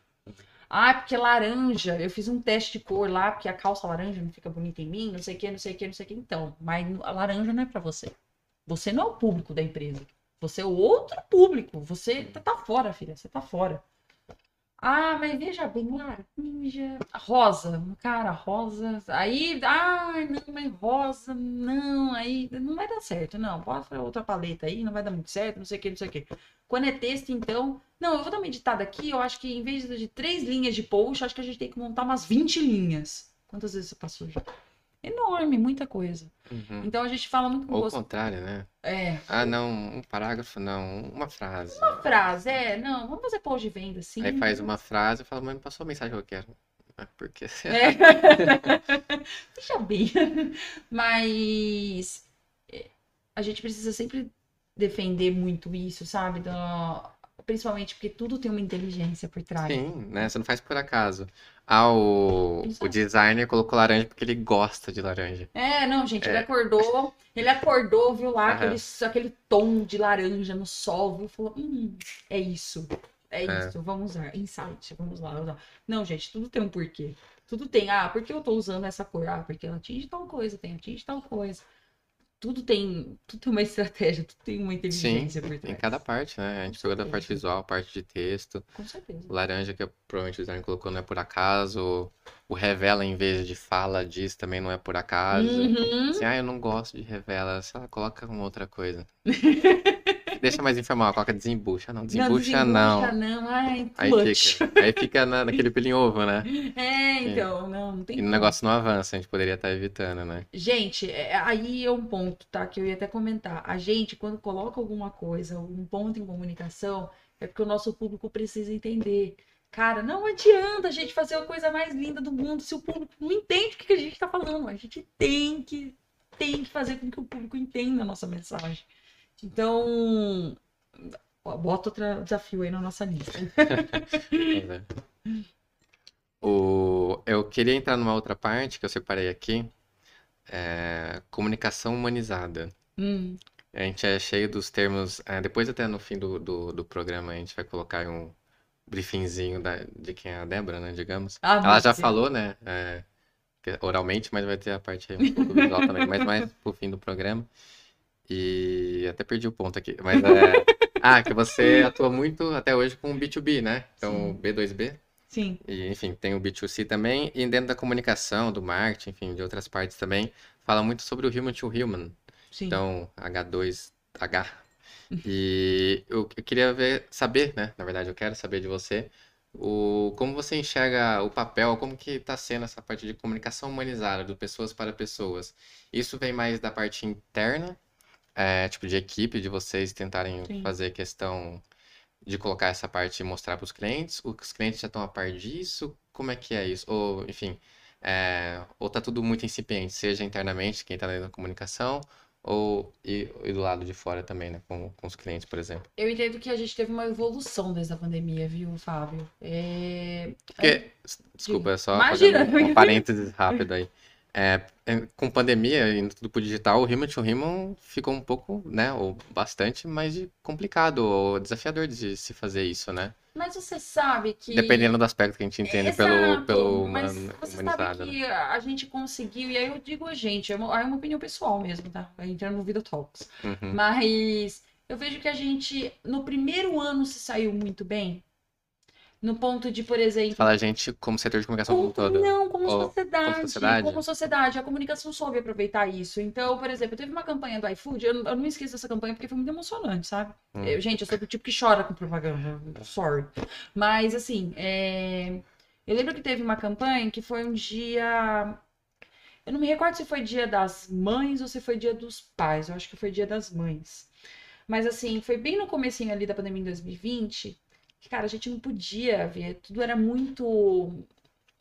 Ah, porque laranja, eu fiz um teste de cor lá, porque a calça laranja não fica bonita em mim, não sei o que, não sei o que, não sei o que. Então, mas a laranja não é pra você. Você não é o público da empresa. Você é o outro público. Você tá, tá fora, filha. Você tá fora. Ah, mas veja bem, laranja. Rosa, cara, rosa. Aí, ai, não, mas rosa, não, aí não vai dar certo, não. Fazer outra paleta aí, não vai dar muito certo, não sei o que, não sei o que. Quando é texto, então. Não, eu vou dar uma editada aqui. Eu acho que em vez de três linhas de post, acho que a gente tem que montar umas 20 linhas. Quantas vezes você passou já? Enorme, muita coisa. Uhum. Então a gente fala muito com Ou gosto. contrário, né? É, Ah, não, um parágrafo, não, uma frase. uma frase, é, não, vamos fazer post de venda, sim. Aí faz uma frase e fala, mas não passou a mensagem que eu quero. Ah, Por quê? É. Deixa bem. Mas é, a gente precisa sempre defender muito isso, sabe? Da- Principalmente porque tudo tem uma inteligência por trás. Sim, né? Você não faz por acaso. Ah, o, o designer colocou laranja porque ele gosta de laranja. É, não, gente, ele É. acordou, ele acordou, viu lá aquele, aquele tom de laranja no sol, viu? Falou, hum, é isso, é, É. isso, vamos usar, insight, vamos lá, usar. Não, gente, tudo tem um porquê. Tudo tem, ah, por que eu tô usando essa cor? Ah, porque ela atinge tal coisa, tem, atinge tal coisa. Tudo tem, tudo tem uma estratégia, tudo tem uma inteligência por Em trás. cada parte, né? A gente pegou da parte visual, a parte de texto. Com certeza. O laranja que provavelmente o designer colocou não é por acaso. O revela em vez de fala diz também não é por acaso. Uhum. Assim, ah, eu não gosto de revela. Sei lá, coloca uma outra coisa. deixa mais informal, coloca desembucha. Não, desembucha não. Desembucha não, ai, Aí fica, aí fica na- naquele pelinho ovo, né? É, então, não, não tem E o negócio não avança, a gente poderia estar evitando, né? Gente, é- aí é um ponto, tá? Que eu ia até comentar. A gente, quando coloca alguma coisa, algum ponto em comunicação, é porque o nosso público precisa entender. Cara, não adianta a gente fazer a coisa mais linda do mundo se o público não entende o que a gente tá falando. A gente tem que, tem que fazer com que o público entenda a nossa mensagem. Então, bota outro desafio aí na nossa lista. O... Eu queria entrar numa outra parte que eu separei aqui. É, Comunicação humanizada. Hum, A gente é cheio dos termos. é, depois, até no fim do, do, do programa, a gente vai colocar um briefingzinho da, de quem é a Débora, né? Digamos. Ah, Ela já Deus. falou, né? é, oralmente, mas vai ter a parte aí um pouco visual também, mas mais pro fim do programa. E até perdi o ponto aqui. Mas é. Ah, que você atua muito até hoje com o B2B, né? Então, Sim. B2B. sim. E, enfim, tem o B2C também. E dentro da comunicação, do marketing, enfim, de outras partes também, fala muito sobre o human to human. Sim. Então, H2H. E eu, eu queria ver, saber, né? Na verdade, eu quero saber de você o, como você enxerga o papel, como que está sendo essa parte de comunicação humanizada, do pessoas para pessoas. Isso vem mais da parte interna, é, tipo de equipe, de vocês tentarem Sim. fazer questão de colocar essa parte e mostrar para os clientes? Os clientes já estão a par disso? Como é que é isso? Ou, enfim, é, ou tá tudo muito incipiente, seja internamente, quem está da comunicação, ou e, e do lado de fora também, né? Com, com os clientes, por exemplo. Eu entendo que a gente teve uma evolução desde a pandemia, viu, Fábio? É... Porque, desculpa, é só Imagina, fazendo um eu- parênteses rápido aí. É, é, com pandemia, indo tudo pro digital, o Human to Human ficou um pouco, né, ou bastante mais complicado, ou desafiador de se fazer isso, né? Mas você sabe que. Dependendo do aspecto que a gente entende pelo, Exato, pelo mas human- você humanizado, sabe né? que a gente conseguiu, e aí eu digo a gente, é uma, é uma opinião pessoal mesmo, tá? Entrando no Vida Talks. Uhum. Mas eu vejo que a gente, no primeiro ano, se saiu muito bem. No ponto de, por exemplo. Fala a gente como setor de comunicação como Como- todo. Não, como Ou sociedade, como sociedade? Como sociedade. A comunicação soube aproveitar isso. Então, por exemplo, teve uma campanha do iFood, eu, eu não esqueço dessa campanha porque foi muito emocionante, sabe? Hum. Eu- gente, eu sou do tipo que chora com propaganda. Sorry. Mas, assim, é, eu lembro que teve uma campanha que foi um dia. Eu não me recordo se foi dia das mães ou se foi dia dos pais. Eu acho que foi dia das mães. Mas, assim, foi bem no comecinho ali da pandemia em 2020 que, cara, a gente não podia ver. Tudo era muito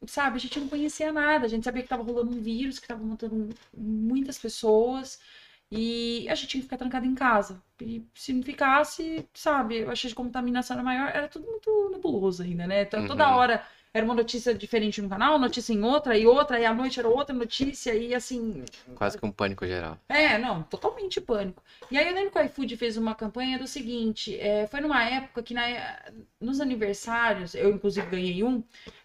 sabe, a gente não conhecia nada, a gente sabia que estava rolando um vírus, que estava matando muitas pessoas, e a gente tinha que ficar trancado em casa. E se não ficasse, sabe, a chance de contaminação era maior, era tudo muito nebuloso ainda, né? Então, toda Uhum. hora era uma notícia diferente no canal, notícia em outra, e outra, e à noite era outra notícia, e assim, Quase que um pânico geral. é, não, totalmente pânico. E aí eu lembro que o iFood fez uma campanha do seguinte, é, foi numa época que na, nos aniversários, eu inclusive ganhei um,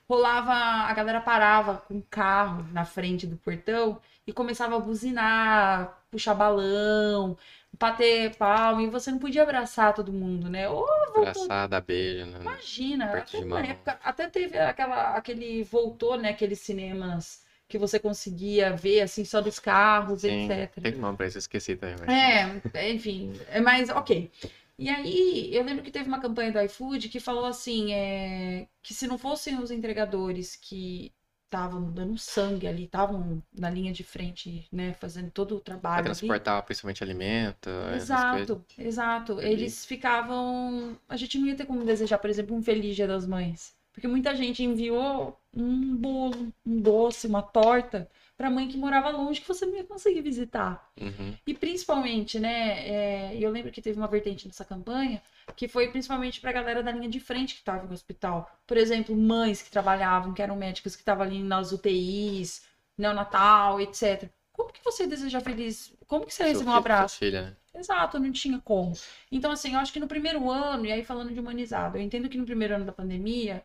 rolava, a galera parava com o carro na frente do portão e começava a buzinar, puxar balão, bater palma, e você não podia abraçar todo mundo, né? Ou voltou Abraçar, dar beijo, né? Imagina, até na época, até teve aquela, aquele, voltou, né, aqueles cinemas que você conseguia ver, assim, só dos carros, Sim, etc. tem nome pra isso, esqueci também. mas- É, enfim, é mais, ok. E aí, eu lembro que teve uma campanha do iFood que falou assim, é, que se não fossem os entregadores que estavam dando sangue ali, estavam na linha de frente, né, fazendo todo o Pra trabalho ali, transportar principalmente alimento. Exato, exato. Eles ficavam. A gente não ia ter como desejar, por exemplo, um feliz Dia das Mães. Porque muita gente enviou um bolo, um doce, uma torta pra mãe que morava longe que você não ia conseguir visitar. Uhum. E principalmente, né? é, eu lembro que teve uma vertente nessa campanha que foi principalmente pra galera da linha de frente que estava no hospital. Por exemplo, mães que trabalhavam, que eram médicas que estavam ali nas UTIs, neonatal, etc. Como que você deseja feliz? Como que você Seu recebe um abraço? filha, né? Exato, não tinha como. Então, assim, eu acho que no primeiro ano, e aí falando de humanizado, eu entendo que no primeiro ano da pandemia,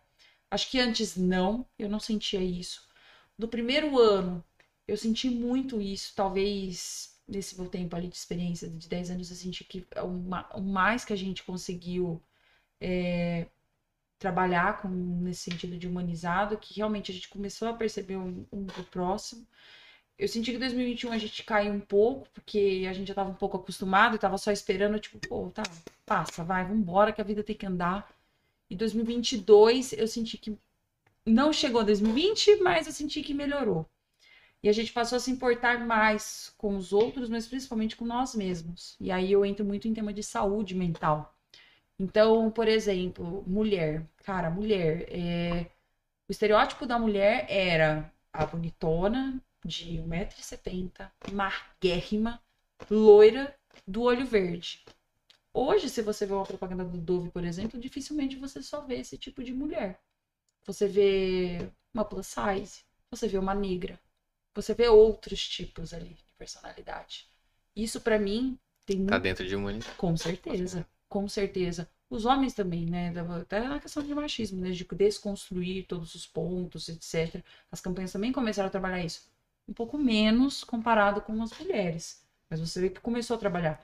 acho que antes não, eu não sentia isso. No primeiro ano, eu senti muito isso, talvez nesse meu tempo ali de experiência de 10 anos, eu senti que o ma- o mais que a gente conseguiu é, trabalhar com, nesse sentido de humanizado, que realmente a gente começou a perceber um, um do próximo. eu senti que em 2021 a gente caiu um pouco, porque a gente já tava um pouco acostumado e tava só esperando, tipo, pô, tá, passa, vai, vambora, que a vida tem que andar. E 2022 eu senti que não chegou a 2020, mas eu senti que melhorou. E a gente passou a se importar mais com os outros, mas principalmente com nós mesmos. E aí eu entro muito em tema de saúde mental. Então, por exemplo, mulher. Cara, mulher. É... O estereótipo da mulher era a bonitona, de 1,70m, marguérrima, loira, do olho verde. Hoje, se você vê uma propaganda do Dove, por exemplo, dificilmente você só vê esse tipo de mulher. Você vê uma plus size, você vê uma negra, você vê outros tipos ali de personalidade. Isso para mim tem. Tá dentro de uma Com certeza, com certeza. Os homens também, né? Até na questão de machismo, né? De desconstruir todos os pontos, etc. As campanhas também começaram a trabalhar isso. Um pouco menos comparado com as mulheres. Mas você vê que começou a trabalhar.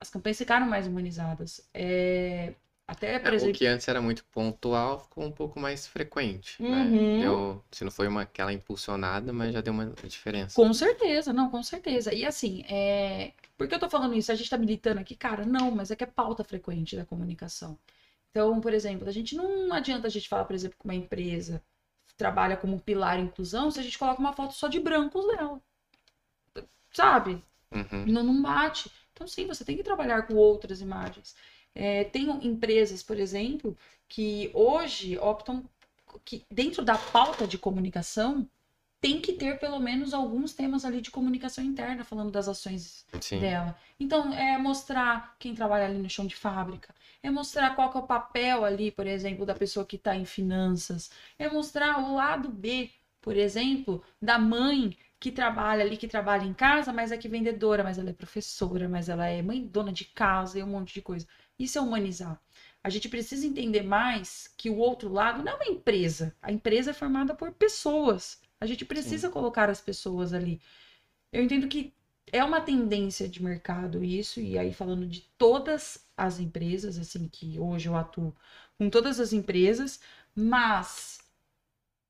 As campanhas ficaram mais humanizadas. É... Até, por É, exemplo. O que antes era muito pontual ficou um pouco mais frequente, né? Uhum. Deu, se não foi uma, aquela impulsionada, mas já deu uma diferença. Com certeza, não, com certeza. E assim, é... por que eu tô falando isso? A gente tá militando aqui, cara? Não, mas é que é pauta frequente da comunicação. Então, por exemplo, a gente não adianta a gente falar, por exemplo, que uma empresa trabalha como pilar inclusão se a gente coloca uma foto só de brancos dela. Sabe? Uhum. Não, não bate. Então, sim, você tem que trabalhar com outras imagens. É, tem empresas, por exemplo, que hoje optam que dentro da pauta de comunicação tem que ter pelo menos alguns temas ali de comunicação interna, falando das ações Sim. dela. Então, é mostrar quem trabalha ali no chão de fábrica, é mostrar qual é o papel ali, por exemplo, da pessoa que está em finanças, é mostrar o lado B, por exemplo, da mãe que trabalha ali, que trabalha em casa, mas é que vendedora, mas ela é professora, mas ela é mãe dona de casa e um monte de coisa. Isso é humanizar. A gente precisa entender mais que o outro lado não é uma empresa. A empresa é formada por pessoas. A gente precisa colocar as pessoas ali. Eu entendo que é uma tendência de mercado isso, e aí falando de todas as empresas, assim, que hoje eu atuo com todas as empresas, mas.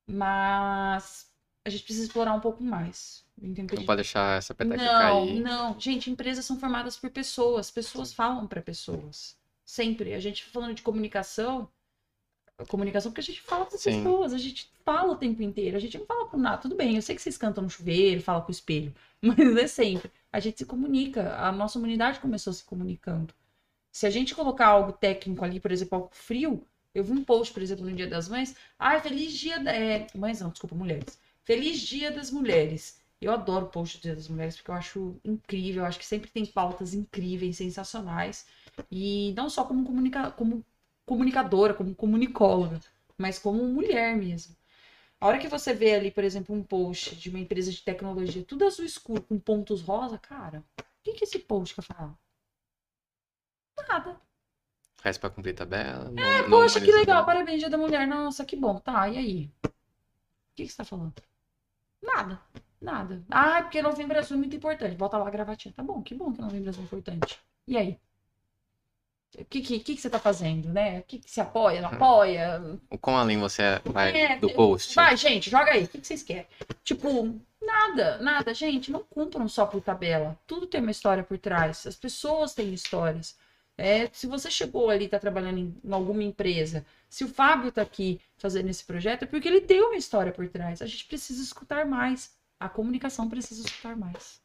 Mas. A gente precisa explorar um pouco mais. Eu entendo que a Não pode deixar essa peteca não, cair. não. Gente, empresas são formadas por pessoas. Pessoas falam para pessoas. Sempre. A gente falando de comunicação. Comunicação porque a gente fala para pessoas. A gente fala o tempo inteiro. A gente não fala por nada. Tudo bem, eu sei que vocês cantam no chuveiro, falam com o espelho. Mas não é sempre. A gente se comunica. A nossa humanidade começou se comunicando. Se a gente colocar algo técnico ali, por exemplo, algo frio. Eu vi um post, por exemplo, no Dia das Mães. Ai, feliz dia. Da... É... Mães não, desculpa, mulheres. Feliz dia das mulheres. Eu adoro o post do Dia das Mulheres porque eu acho incrível, eu acho que sempre tem pautas incríveis, sensacionais. E não só como, comunica como comunicadora, como comunicóloga, mas como mulher mesmo. A hora que você vê ali, por exemplo, um post de uma empresa de tecnologia, tudo azul escuro, com pontos rosa, cara, o que, que esse post quer falar? Nada. Faz pra cumprir tabela. É, não poxa, que legal, parabéns, Dia da Mulher. Nossa, que bom. Tá, e aí? O que, que você tá falando? Nada, nada. Ah, é porque novembro azul é muito importante. Volta lá a gravatinha. Tá bom, que bom que novembro azul é importante. E aí? O que, que, que, você tá fazendo, né? O que, que você apoia, não apoia? O quão além você vai É, do post? Vai, gente, joga aí. O que, que vocês querem? Tipo, nada, nada. Gente, não cumpram só por tabela. Tudo tem uma história por trás. As pessoas têm histórias. É, se você chegou ali, tá trabalhando em, em alguma empresa, se o Fábio tá aqui fazendo esse projeto, é porque ele tem uma história por trás. A gente precisa escutar mais. A comunicação precisa escutar mais.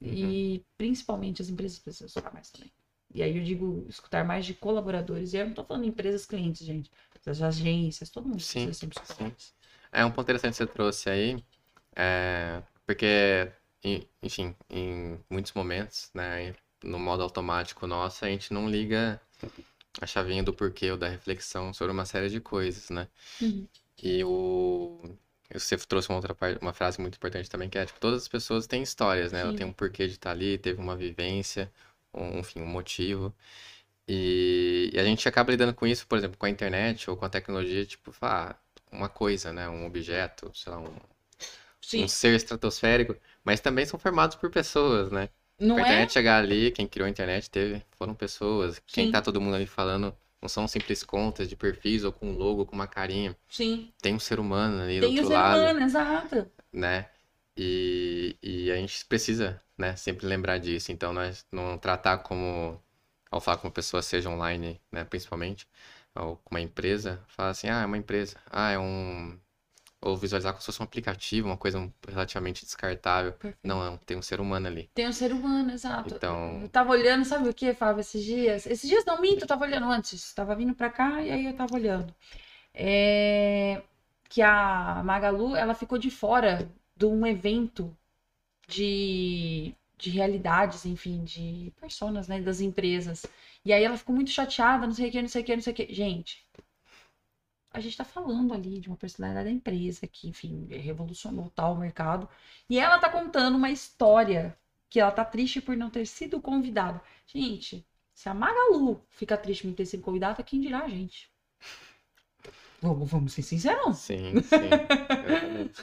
E principalmente as empresas precisam escutar mais também. E aí eu digo escutar mais de colaboradores. E eu não tô falando empresas clientes, gente. As agências, todo mundo Sim, precisa sempre escutar sim. É um ponto interessante que você trouxe aí, é, porque, enfim, em muitos momentos, né, no modo automático nosso, a gente não liga a chavinha do porquê ou da reflexão sobre uma série de coisas, né? Uhum. E o você trouxe uma outra parte, uma frase muito importante também, que é, tipo, todas as pessoas têm histórias, né? Ela Sim. tem um porquê de estar ali, teve uma vivência, um, enfim, um motivo. E, e a gente acaba lidando com isso, por exemplo, com a internet ou com a tecnologia, tipo, ah, uma coisa, né? Um objeto, sei lá, um, Sim, um ser estratosférico, mas também são formados por pessoas, né? Não Pra é? internet chegar ali, quem criou a internet teve, foram pessoas. Quem Sim. tá todo mundo ali falando não são simples contas de perfis ou com um logo, com uma carinha. Sim. Tem um ser humano ali do Tem o outro ser lado, humano, exato. né? E, e a gente precisa, né, sempre lembrar disso. Então, nós não tratar como, ao falar com uma pessoa, seja online, né, principalmente, ou com uma empresa, falar assim, ah, é uma empresa, ah, é um... Ou visualizar como se fosse um aplicativo, uma coisa relativamente descartável. Perfeito. Não, não, tem um ser humano ali. Tem um ser humano, exato. Então- Eu tava olhando, sabe o que, Fábio, esses dias? Esses dias não minto, eu tava olhando antes. Tava vindo pra cá e aí eu tava olhando. É, Que a Magalu, ela ficou de fora de um evento de, de realidades, enfim, de personas, né, das empresas. E aí ela ficou muito chateada, não sei o que, não sei o que, não sei o que. Gente, a gente tá falando ali de uma personalidade da empresa que, enfim, revolucionou tal o mercado. E ela tá contando uma história que ela tá triste por não ter sido convidada. Gente, se a Magalu fica triste por não ter sido convidada, quem dirá a gente? Vamos, vamos ser sincerão. Sim, sim.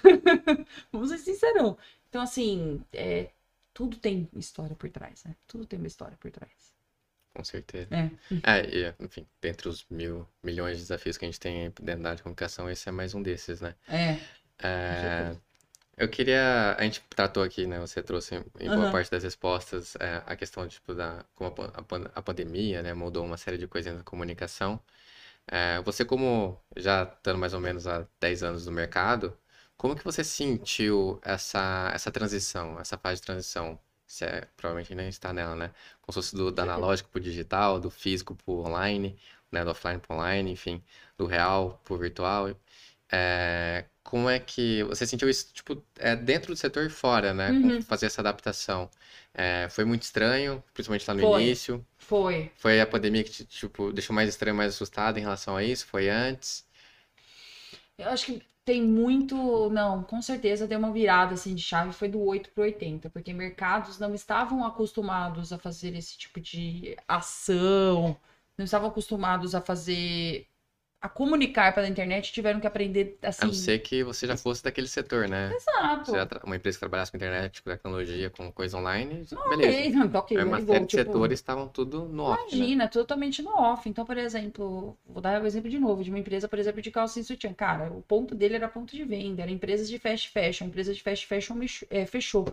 Vamos ser sincerão. Então, assim, é, tudo tem história por trás, né? Tudo tem uma história por trás. Com certeza. É. É, e, enfim, dentre os mil milhões de desafios que a gente tem dentro da área de comunicação, esse é mais um desses, né? É. É, eu queria. A gente tratou aqui, né? Você trouxe em boa Aham. parte das respostas é, a questão tipo, da como a, a pandemia, né, mudou uma série de coisas na comunicação. É, você, como já estando mais ou menos há 10 anos no mercado, como que você sentiu essa, essa transição, essa fase de transição? Você é, provavelmente ainda está nela, né? Como se fosse do, do analógico para o digital, do físico para o online, né? Do offline para online, enfim, do real para o virtual. É, como é que você sentiu isso, tipo, é, dentro do setor e fora, né? Uhum. fazer essa adaptação? É, foi muito estranho, principalmente lá no Foi. início. Foi. Foi a pandemia que te, tipo, deixou mais estranho, mais assustado em relação a isso? Foi antes? Eu acho que tem muito. Não, com certeza deu uma virada assim de chave, foi do 8 para 80, porque mercados não estavam acostumados a fazer esse tipo de ação, não estavam acostumados a fazer. A comunicar pela internet, tiveram que aprender A assim. não ser que você já fosse daquele setor, né? Exato. Tra- uma empresa que trabalhasse com internet, com tecnologia, com coisa online, Ok, beleza. não, tá ok, Aí uma igual, série de tipo, setores estavam tudo no off, né? Imagina, totalmente no off. Então, por exemplo, vou dar o exemplo de novo, de uma empresa, por exemplo, de calcinha e sutiã. Cara, o ponto dele era ponto de venda, era empresas de fast fashion, empresa de fast fashion é, fechou.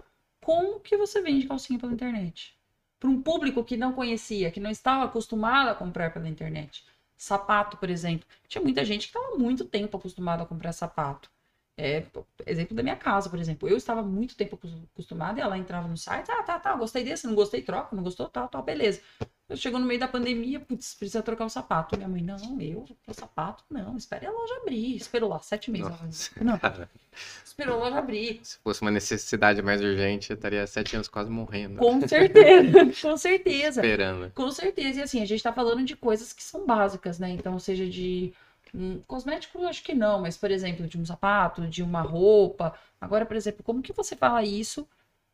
Como que você vende calcinha pela internet? Para um público que não conhecia, que não estava acostumado a comprar pela internet. Sapato, por exemplo. Tinha muita gente que estava muito tempo acostumada a comprar sapato. É, exemplo da minha casa, por exemplo. Eu estava muito tempo acos- acostumada e ela entrava no site, ah, tá, tá, gostei desse, não gostei, troca, não gostou, tal, tal, beleza. Eu chegou no meio da pandemia, putz, precisa trocar o sapato. Minha mãe, não, eu, o sapato, não, espere a loja abrir. Esperou lá, sete meses. Nossa, Não, cara, esperou a loja abrir. se fosse uma necessidade mais urgente, eu estaria sete anos quase morrendo, Com certeza, com certeza. esperando. Com certeza, e assim, a gente tá falando de coisas que são básicas, né? Então, seja de um cosmético, eu acho que não, mas, por exemplo, de um sapato, de uma roupa. Agora, por exemplo, como que você fala isso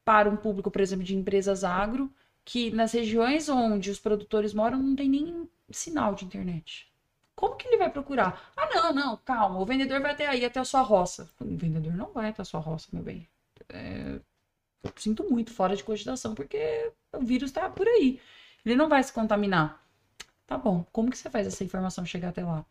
para um público, por exemplo, de empresas agro, que nas regiões onde os produtores moram não tem nem sinal de internet? Como que ele vai procurar? Ah, não, não, calma, o vendedor vai até aí, até a sua roça. O vendedor não vai até a sua roça, meu bem. É, eu sinto muito, fora de cogitação, porque o vírus tá por aí. Ele não vai se contaminar. Tá bom, como que você faz essa informação chegar até lá?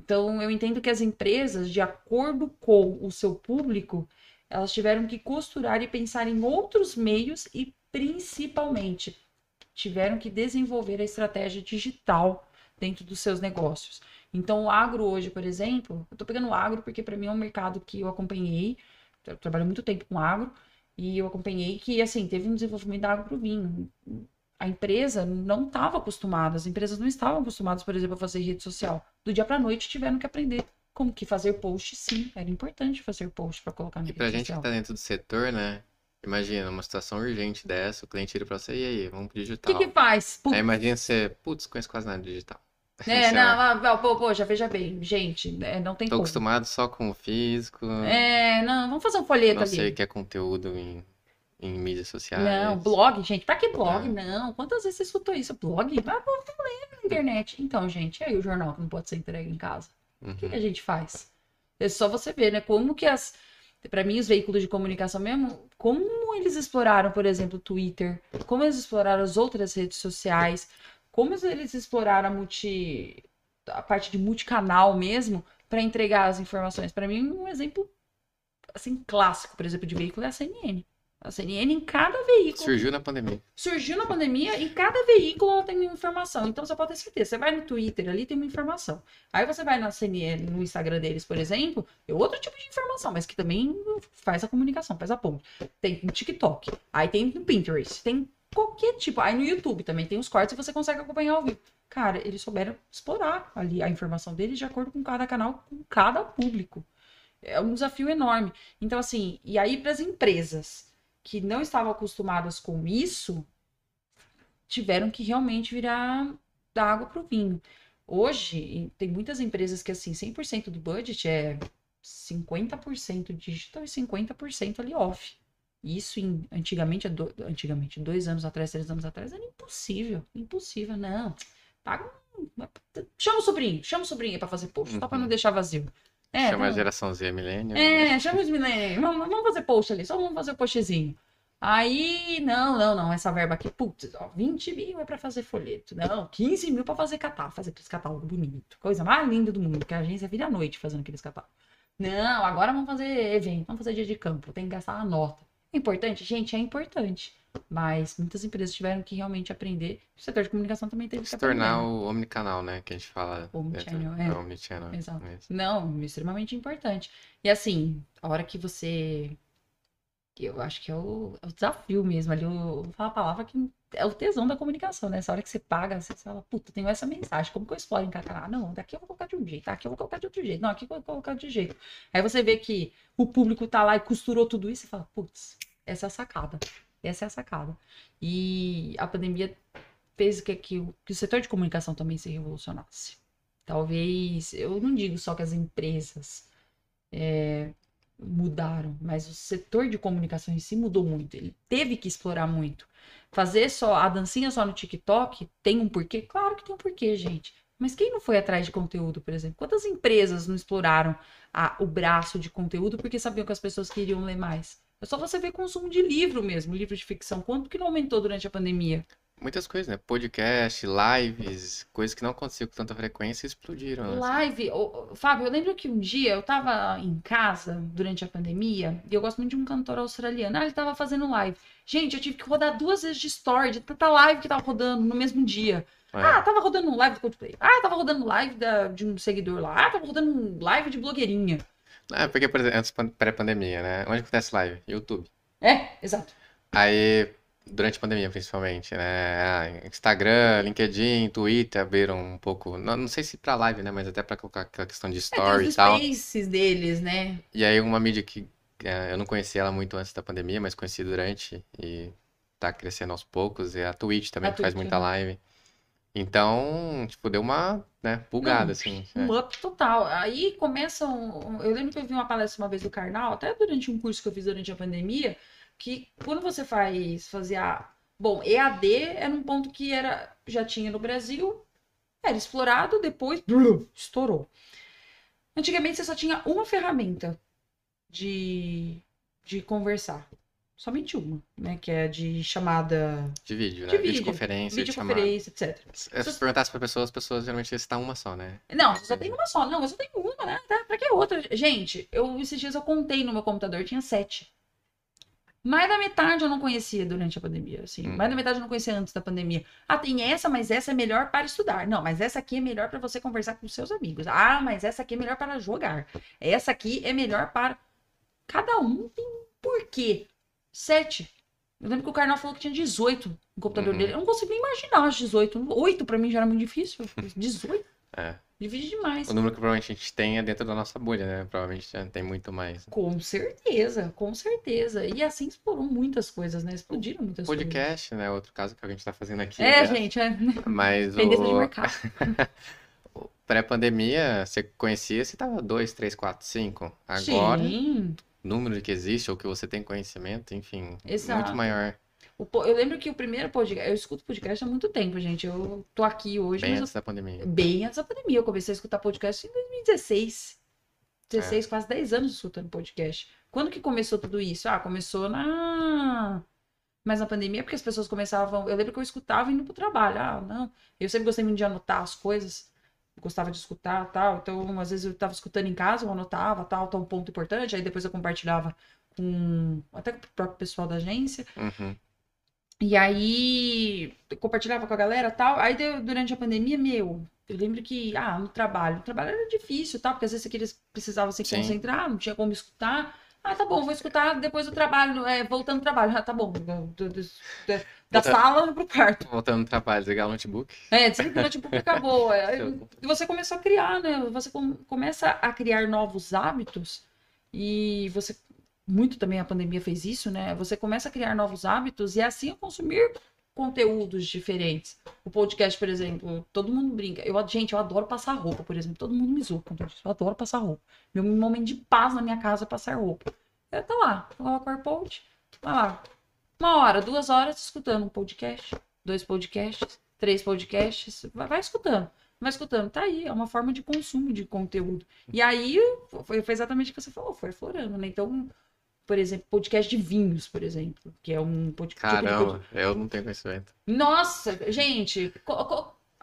Então, eu entendo que as empresas, de acordo com o seu público, elas tiveram que costurar e pensar em outros meios e, principalmente, tiveram que desenvolver a estratégia digital dentro dos seus negócios. Então, o agro hoje, por exemplo, eu tô pegando o agro porque para mim é um mercado que eu acompanhei, eu trabalho muito tempo com agro, e eu acompanhei que, assim, teve um desenvolvimento da agro pro vinho. A empresa não estava acostumada, as empresas não estavam acostumadas, por exemplo, a fazer rede social. Do dia para noite tiveram que aprender como que fazer post, sim, era importante fazer post para colocar na E rede pra gente que social. tá dentro do setor, né? Imagina, uma situação urgente dessa, o cliente vira pra você, e aí, vamos pro O que digital. que faz? Putz, Aí imagina você, putz, conheço quase nada digital. É, Sei não, lá, ah, pô, poxa, veja bem, gente, é, não tem Tô como. acostumado só com o físico, É, não, vamos fazer um folheto não ali. sei o que é conteúdo em, em mídias sociais. Não, blog, gente, pra que blog? É. Não, quantas vezes você escutou isso? Blog? Pô, não lembro na internet. Então, gente, e aí o jornal que não pode ser entregue em casa? O que, que Uhum. a gente faz? É só você ver, né? Como que as. Pra mim, os veículos de comunicação mesmo, como eles exploraram, por exemplo, o Twitter, como eles exploraram as outras redes sociais, como eles exploraram a, multi, a parte de multicanal mesmo, para entregar as informações. Para mim, um exemplo assim, clássico, por exemplo, de veículo é a CNN. A CNN em cada veículo. Surgiu na pandemia. Surgiu na pandemia e cada veículo ela tem uma informação. Então você pode ter certeza. Você vai no Twitter ali, tem uma informação. Aí você vai na CNN, no Instagram deles, por exemplo, é outro tipo de informação, mas que também faz a comunicação, faz a ponte. Tem no TikTok, aí tem no Pinterest, tem qualquer tipo. Aí no YouTube também tem os cortes e você consegue acompanhar ao vivo. Cara, eles souberam explorar ali a informação deles de acordo com cada canal, com cada público. É um desafio enorme. Então, assim, e aí para as empresas que não estavam acostumadas com isso tiveram que realmente virar da água para o vinho. Hoje, tem muitas empresas que, assim, 100% do budget é 50% digital e 50% ali off. Isso, em, antigamente, do, antigamente, dois anos atrás, três anos atrás, era impossível. Impossível, não. Paga Chama o sobrinho, chama o sobrinho para fazer post, uhum. só para não deixar vazio. É, chama a geração Z, milênio. É, chama os milênios. Vamos, vamos fazer post ali, só vamos fazer o postzinho. Aí, não, não, não, essa verba aqui, putz, ó, 20 mil é para fazer folheto. Não, 15 mil para fazer catálogo, fazer aqueles catálogos bonitos. Coisa mais linda do mundo, que a agência vira à noite fazendo aqueles catálogos. Não, agora vamos fazer evento, vamos fazer dia de campo, tem que gastar uma nota. É importante? Gente, é importante. Mas muitas empresas tiveram que realmente aprender. O setor de comunicação também teve Se que aprender. Se tornar o omnicanal, né? Que a gente fala. Omnichannel, é. é. Omnichannel. Exato. Não, extremamente importante. E assim, a hora que você. Eu acho que é o, é o desafio mesmo ali. Eu vou falar a palavra que é o tesão da comunicação, né? Essa hora que você paga, você fala, puta, tenho essa mensagem, como que eu exploro em cada Não, daqui eu vou colocar de um jeito, aqui eu vou colocar de outro jeito, não, aqui eu vou colocar de jeito. Aí você vê que o público tá lá e costurou tudo isso e fala, putz, essa é a sacada. Essa é a sacada. E a pandemia fez que, que, que o setor de comunicação também se revolucionasse. Talvez, eu não digo só que as empresas é, mudaram, mas o setor de comunicação em si mudou muito. Ele teve que explorar muito. Fazer só a dancinha só no TikTok tem um porquê? Claro que tem um porquê, gente. Mas quem não foi atrás de conteúdo, por exemplo? Quantas empresas não exploraram a, o braço de conteúdo porque sabiam que as pessoas queriam ler mais? É só você ver consumo de livro mesmo, livro de ficção. Quanto que não aumentou durante a pandemia? Muitas coisas, né? Podcast, lives, coisas que não aconteciam com tanta frequência explodiram. Assim. Live, assim. Fábio, eu lembro que um dia eu tava em casa durante a pandemia e eu gosto muito de um cantor australiano. Ah, ele tava fazendo live. Gente, eu tive que rodar duas vezes de story, de tanta live que tava rodando no mesmo dia. É. Ah, tava rodando live do Coldplay. Ah, tava rodando live da, de um seguidor lá. Ah, tava rodando live de blogueirinha. É, porque, por exemplo, antes pré-pandemia, né? Onde acontece live? YouTube. É, exato. Aí, durante a pandemia, principalmente, né? Ah, Instagram, LinkedIn, Twitter abriram um pouco. Não, não sei se pra live, né? Mas até pra colocar aquela questão de é, story é, e tal. Os deles, né? E aí, uma mídia que é, eu não conhecia ela muito antes da pandemia, mas conheci durante e tá crescendo aos poucos. E a Twitch também, a que Twitch, faz muita né? live. Então, tipo, deu uma, né, bugada, assim. Um é. up total. Aí começam. Eu lembro que eu vi uma palestra uma vez do Karnal, até durante um curso que eu fiz durante a pandemia, que quando você faz fazia. Bom, EAD era um ponto que era já tinha no Brasil, era explorado, depois estourou. Antigamente você só tinha uma ferramenta de, de conversar. Somente uma, né? Que é de chamada. De vídeo, né? De vídeo, videoconferência. Videoconferência, etc. Se eu perguntasse para pessoas, as pessoas geralmente citam uma só, né? Não, você só tem uma só. Não, só tenho uma, né? Pra que outra? Gente, eu esses dias eu contei no meu computador, tinha sete. Mais da metade eu não conhecia durante a pandemia, assim. Hum. Mais da metade eu não conhecia antes da pandemia. Ah, tem essa, mas essa é melhor para estudar. Não, mas essa aqui é melhor para você conversar com seus amigos. Ah, mas essa aqui é melhor para jogar. Essa aqui é melhor para. Cada um tem um porquê. Sete. Eu lembro que o Karnal falou que tinha 18 no computador uhum. dele. Eu não consigo nem imaginar os 18. 8 pra mim já era muito difícil. 18. É. Divide demais. O número que provavelmente a gente tem é dentro da nossa bolha, né? Provavelmente tem muito mais. Com certeza, com certeza. E assim explorou muitas coisas, né? Explodiram muitas Podcast, coisas. Podcast, né? Outro caso que a gente tá fazendo aqui. É, né? gente, é. Mas Tendência o... de mercado. Pré-pandemia, você conhecia, você tava 2, 3, 4, 5. Agora, Sim número que existe ou que você tem conhecimento, enfim, Exato. muito maior. eu lembro que o primeiro podcast, eu escuto podcast há muito tempo, gente. Eu tô aqui hoje. Bem antes eu, da pandemia. Bem antes da pandemia. Eu comecei a escutar podcast em 2016. 16, é. quase 10 anos escutando podcast. Quando que começou tudo isso? Ah, começou na. Mas na pandemia, porque as pessoas começavam. Eu lembro que eu escutava indo pro trabalho. Ah, não. Eu sempre gostei muito de anotar as coisas. Gostava de escutar tal. Então, às vezes eu estava escutando em casa, eu anotava tal, tal ponto importante, aí depois eu compartilhava com até com o próprio pessoal da agência. Uhum. E aí compartilhava com a galera tal. Aí durante a pandemia, meu, eu lembro que, ah, no trabalho, no trabalho era difícil, tal, porque às vezes eles precisavam se Sim. concentrar, não tinha como escutar. Ah, tá bom, vou escutar depois do trabalho, é, voltando do trabalho. Ah, tá bom. Da Volta- sala pro quarto. Voltando no trabalho, desligar o notebook. É, o notebook acabou. É, e você começou a criar, né? Você com- começa a criar novos hábitos e você muito também a pandemia fez isso, né? Você começa a criar novos hábitos e assim a consumir conteúdos diferentes. O podcast, por exemplo, todo mundo brinca. Eu, gente, eu adoro passar roupa, por exemplo. Todo mundo me zoa quando eu disso. Eu adoro passar roupa. Meu momento de paz na minha casa é passar roupa. Eu tô lá, coloco o AirPod, vai lá. Uma hora, duas horas escutando um podcast, dois podcasts, três podcasts, vai, vai escutando. Vai escutando, tá aí, é uma forma de consumo de conteúdo. E aí foi, foi exatamente o que você falou, foi aflorando, né? Então, por exemplo, podcast de vinhos, por exemplo, que é um podcast. tipo de Caramba, eu não tenho conhecimento. nossa, gente,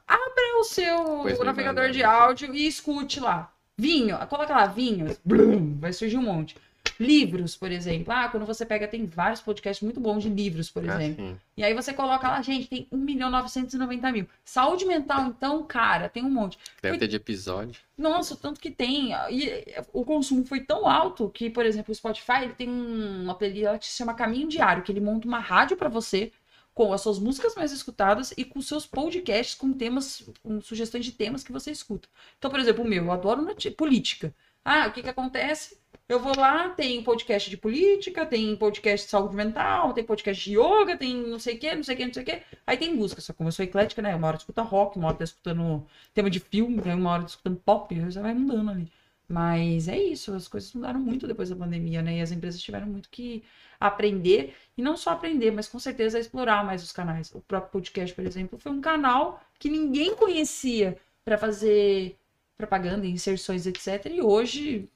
abra o seu Pois navegador de áudio e escute lá. Vinho, coloca lá, vinho, blum, vai surgir um monte. Livros, por exemplo. Ah, quando você pega, tem vários podcasts muito bons de livros, por exemplo. Assim, E aí você coloca lá, gente, tem 1 milhão 990 mil. Saúde mental, então, cara, tem um monte. deve ter de episódio. Nossa, tanto que tem. E o consumo foi tão alto que, por exemplo, o Spotify ele tem um- uma playlist que se chama Caminho Diário, que ele monta uma rádio pra você com as suas músicas mais escutadas e com seus podcasts com temas, com sugestões de temas que você escuta. Então, por exemplo, o meu, eu adoro política. Ah, o que que acontece? Eu vou lá, tem podcast de política, tem podcast de saúde mental, tem podcast de yoga, tem não sei o que, não sei o que, não sei o que. Aí tem música, só como eu sou eclética, né? Uma hora escuta rock, uma hora tá escutando tema de filme, uma hora escutando pop, você vai mudando ali. Mas é isso, as coisas mudaram muito depois da pandemia, né? E as empresas tiveram muito que aprender, e não só aprender, mas com certeza explorar mais os canais. O próprio podcast, por exemplo, foi um canal que ninguém conhecia para fazer propaganda, inserções, etc. E hoje,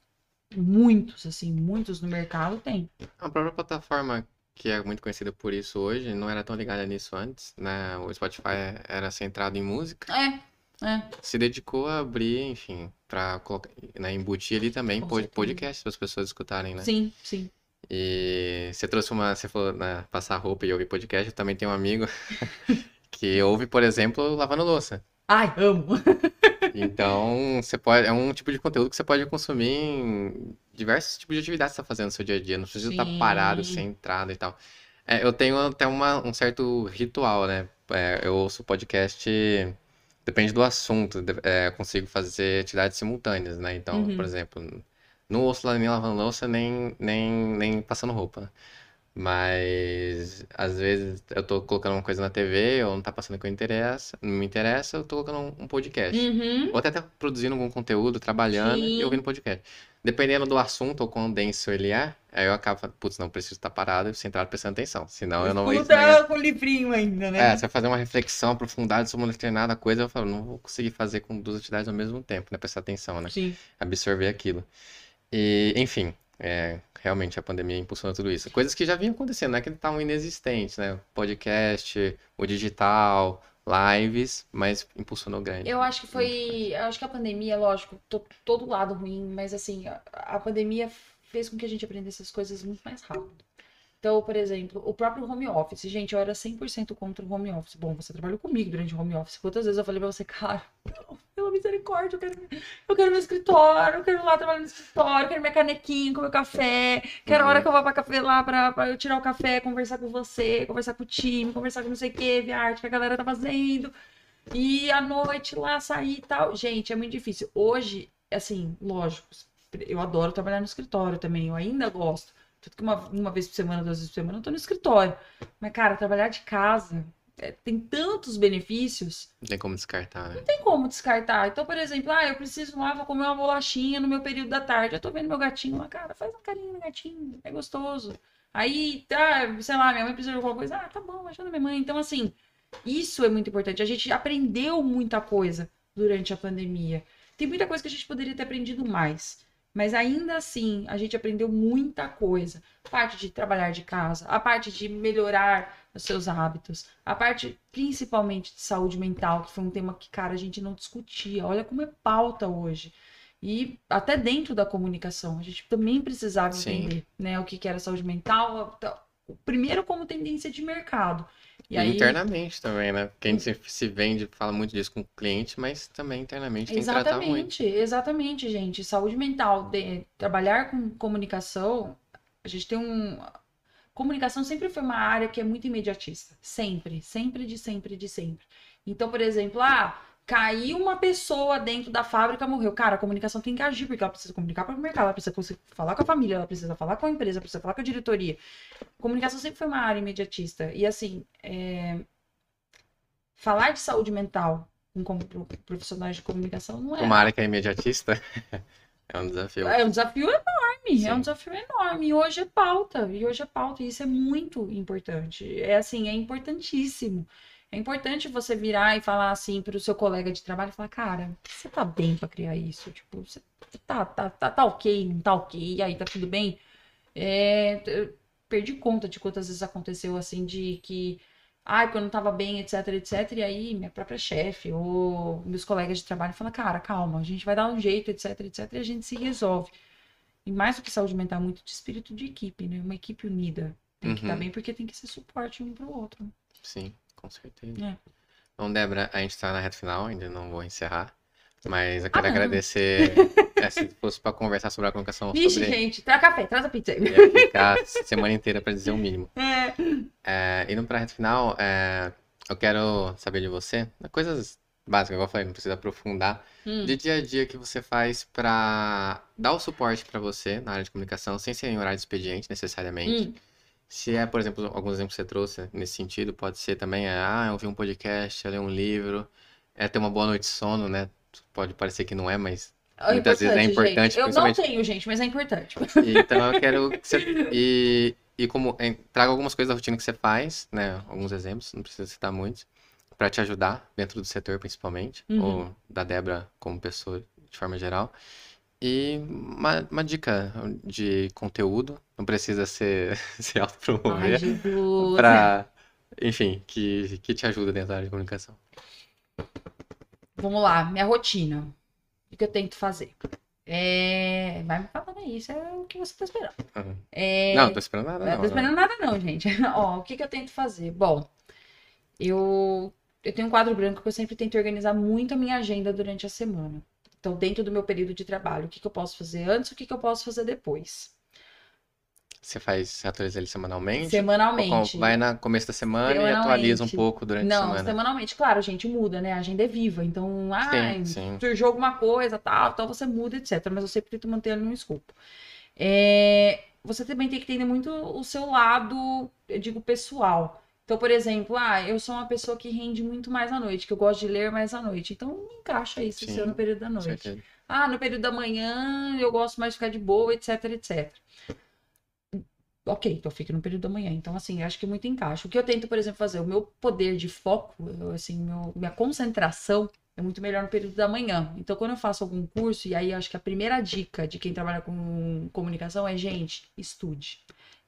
muitos, assim, muitos no mercado tem. A própria plataforma que é muito conhecida por isso hoje não era tão ligada nisso antes, né? O Spotify era centrado em música. É, é. Se dedicou a abrir, enfim, pra colocar, né, embutir ali também pod- podcast para as pessoas escutarem, né? Sim, sim. E você trouxe uma, você falou, né, passar roupa e ouvir podcast, eu também tenho um amigo que ouve, por exemplo, lavando louça. Ai, amo. Então, você pode, é um tipo de conteúdo que você pode consumir em diversos tipos de atividades que você está fazendo no seu dia a dia. Não precisa estar Sim. parado, centrado e tal. É, eu tenho até uma, um certo ritual, né? É, eu ouço podcast, depende do assunto, é, consigo fazer atividades simultâneas, né? Então, Uhum. por exemplo, não ouço lá nem lavando louça, nem, nem, nem passando roupa. Mas às vezes eu tô colocando uma coisa na TV, ou não tá passando o que eu interessa, não me interessa, eu tô colocando um, podcast. Uhum. Ou até tá produzindo algum conteúdo, trabalhando Sim. e ouvindo podcast. Dependendo do assunto ou quão denso ele é, aí eu acabo falando, putz, não preciso estar parado e centrado prestando atenção. Senão eu não vou. Escuta com o livrinho ainda, né? É, se eu fazer uma reflexão aprofundada sobre uma determinada coisa, eu falo, não vou conseguir fazer com duas atividades ao mesmo tempo, né? Prestar atenção, né? Sim. Absorver aquilo. E, enfim, é, realmente a pandemia impulsionou tudo isso. Coisas que já vinham acontecendo, não é que estavam inexistentes, né? Podcast, o digital, lives, mas impulsionou grande. Eu acho que foi. Eu acho que a pandemia, lógico, to- todo lado ruim, mas assim, a, a pandemia fez com que a gente aprendesse as coisas muito mais rápido. Então, por exemplo, o próprio home office. Gente, eu era 100% contra o home office. Bom, você trabalhou comigo durante o home office. Quantas vezes eu falei pra você, cara, pela misericórdia, eu quero, eu quero meu escritório, eu quero ir lá trabalhar no escritório, eu quero minha canequinha com meu café, quero a hora que eu vou pra café lá pra, pra eu tirar o café, conversar com você, conversar com o time, conversar com não sei o que, ver a arte que a galera tá fazendo. E à noite lá sair e tal. Gente, é muito difícil. Hoje, assim, lógico, eu adoro trabalhar no escritório também, eu ainda gosto. Tanto que uma, uma vez por semana, duas vezes por semana, eu tô no escritório. Mas, cara, trabalhar de casa é, tem tantos benefícios, Não tem como descartar, né? não tem como descartar. Então, por exemplo, ah, eu preciso lá, vou comer uma bolachinha no meu período da tarde. Eu tô vendo meu gatinho lá, cara, faz uma carinha no gatinho, é gostoso. Aí, tá, sei lá, minha mãe precisa de alguma coisa, ah, tá bom, ajuda minha mãe. Então, assim, isso é muito importante. A gente aprendeu muita coisa durante a pandemia. Tem muita coisa que a gente poderia ter aprendido mais. Mas ainda assim, a gente aprendeu muita coisa. A parte de trabalhar de casa, a parte de melhorar os seus hábitos. A parte principalmente de saúde mental, que foi um tema que, cara, a gente não discutia. Olha como é pauta hoje. E até dentro da comunicação, a gente também precisava Sim. entender, né, o que que era saúde mental, primeiro como tendência de mercado. E E aí, internamente também, né? Porque a gente se- se vende, fala muito disso com o cliente, mas também internamente tem que tratar muito. Exatamente, exatamente, gente. Saúde mental, de- trabalhar com comunicação, a gente tem um. Comunicação sempre foi uma área que é muito imediatista. Sempre, sempre, de sempre, de sempre. Então, por exemplo, ah, caiu uma pessoa dentro da fábrica, morreu. Cara, a comunicação tem que agir, porque ela precisa comunicar para o mercado, ela precisa falar com a família, ela precisa falar com a empresa, ela precisa falar com a diretoria. Comunicação sempre foi uma área imediatista. E assim, é, falar de saúde mental com com- profissionais de comunicação não é. Uma área que é imediatista é um desafio. É um desafio enorme, é um Sim. desafio enorme. E hoje é pauta, e hoje é pauta, e isso é muito importante. É assim, é importantíssimo. É importante você virar e falar assim para o seu colega de trabalho e falar, cara, você tá bem para criar isso? Tipo, você tá, tá, tá, tá ok, não tá ok, e aí tá tudo bem? É, perdi conta de quantas vezes aconteceu assim, de que, ai, porque eu não tava bem, etc, etc, e aí minha própria chefe ou meus colegas de trabalho falam, cara, calma, a gente vai dar um jeito, etc, etc, e a gente se resolve. E mais do que saúde mental, é muito de espírito de equipe, né? Uma equipe unida. Tem que estar Uhum. bem porque tem que ser suporte um pro outro. Sim, com certeza. É. Então, Débora, a gente tá na reta final, ainda não vou encerrar. Mas eu quero Ah, agradecer. é, se fosse pra conversar sobre a comunicação Vixe, sobre. gente, traz café, traz a pizza aí. Ia ficar a semana inteira pra dizer o mínimo. É. É, indo pra reta final, é, eu quero saber de você, coisas básicas, igual eu falei, não precisa aprofundar, Hum. de dia a dia que você faz pra dar o suporte pra você na área de comunicação, sem ser em horário de expediente necessariamente. Hum. Se é, por exemplo, alguns exemplos que você trouxe nesse sentido, pode ser também, é, ah, eu ouvi um podcast, eu li um livro, é ter uma boa noite de sono, né? Pode parecer que não é, mas É Muitas vezes é importante, gente. Eu não tenho, gente, mas é importante. Então eu quero que você. E, e como. em- Traga algumas coisas da rotina que você faz, né? Alguns exemplos, não precisa citar muitos, pra te ajudar dentro do setor, principalmente, Uhum. ou da Débora como pessoa de forma geral. E uma, uma dica de conteúdo, não precisa ser, se Ai, autopromover, Jesus. pra. Enfim, que, que te ajuda dentro da área de comunicação. Vamos lá, minha rotina. O que eu tento fazer? É... Vai me falando aí, isso é o que você tá esperando. Uhum. É... Não, não tô esperando nada, Não não. tô esperando nada não, gente. Ó, o que que eu tento fazer? Bom, eu, eu tenho um quadro branco que eu sempre tento organizar muito a minha agenda durante a semana. Então, dentro do meu período de trabalho, o que que eu posso fazer antes, o que que eu posso fazer depois. Você faz, atualiza ele semanalmente? Semanalmente. Vai no começo da semana e atualiza um pouco durante a Não, semana. semanalmente. Claro, a gente muda, né? A agenda é viva. Então, ai, sim. surgiu alguma coisa, tal, então você muda, etc. Mas eu sempre tento manter ali no escopo. É, você também tem que entender muito o seu lado, eu digo, pessoal. Então, por exemplo, ah, eu sou uma pessoa que rende muito mais à noite, que eu gosto de ler mais à noite. Então, encaixa isso Sim, seu no período da noite. certeza. Ah, no período da manhã eu gosto mais de ficar de boa, etc, etc. Ok, então fica no período da manhã. Então, assim, acho que muito encaixa. O que eu tento, por exemplo, fazer, o meu poder de foco, eu, assim, meu- minha concentração é muito melhor no período da manhã. Então, quando eu faço algum curso, e aí acho que a primeira dica de quem trabalha com comunicação é, gente, estude.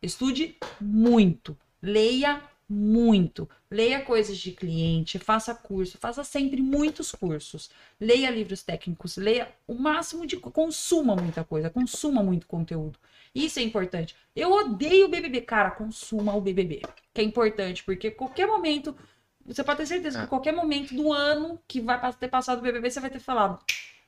Estude muito. Leia muito. Leia coisas de cliente, faça curso, faça sempre muitos cursos. Leia livros técnicos, leia o máximo de. Consuma muita coisa, consuma muito conteúdo. Isso é importante. Eu odeio o BBB. Cara, consuma o BBB. Que é importante, porque qualquer momento. Você pode ter certeza que É. qualquer momento do ano que vai ter passado o BBB, você vai ter falado.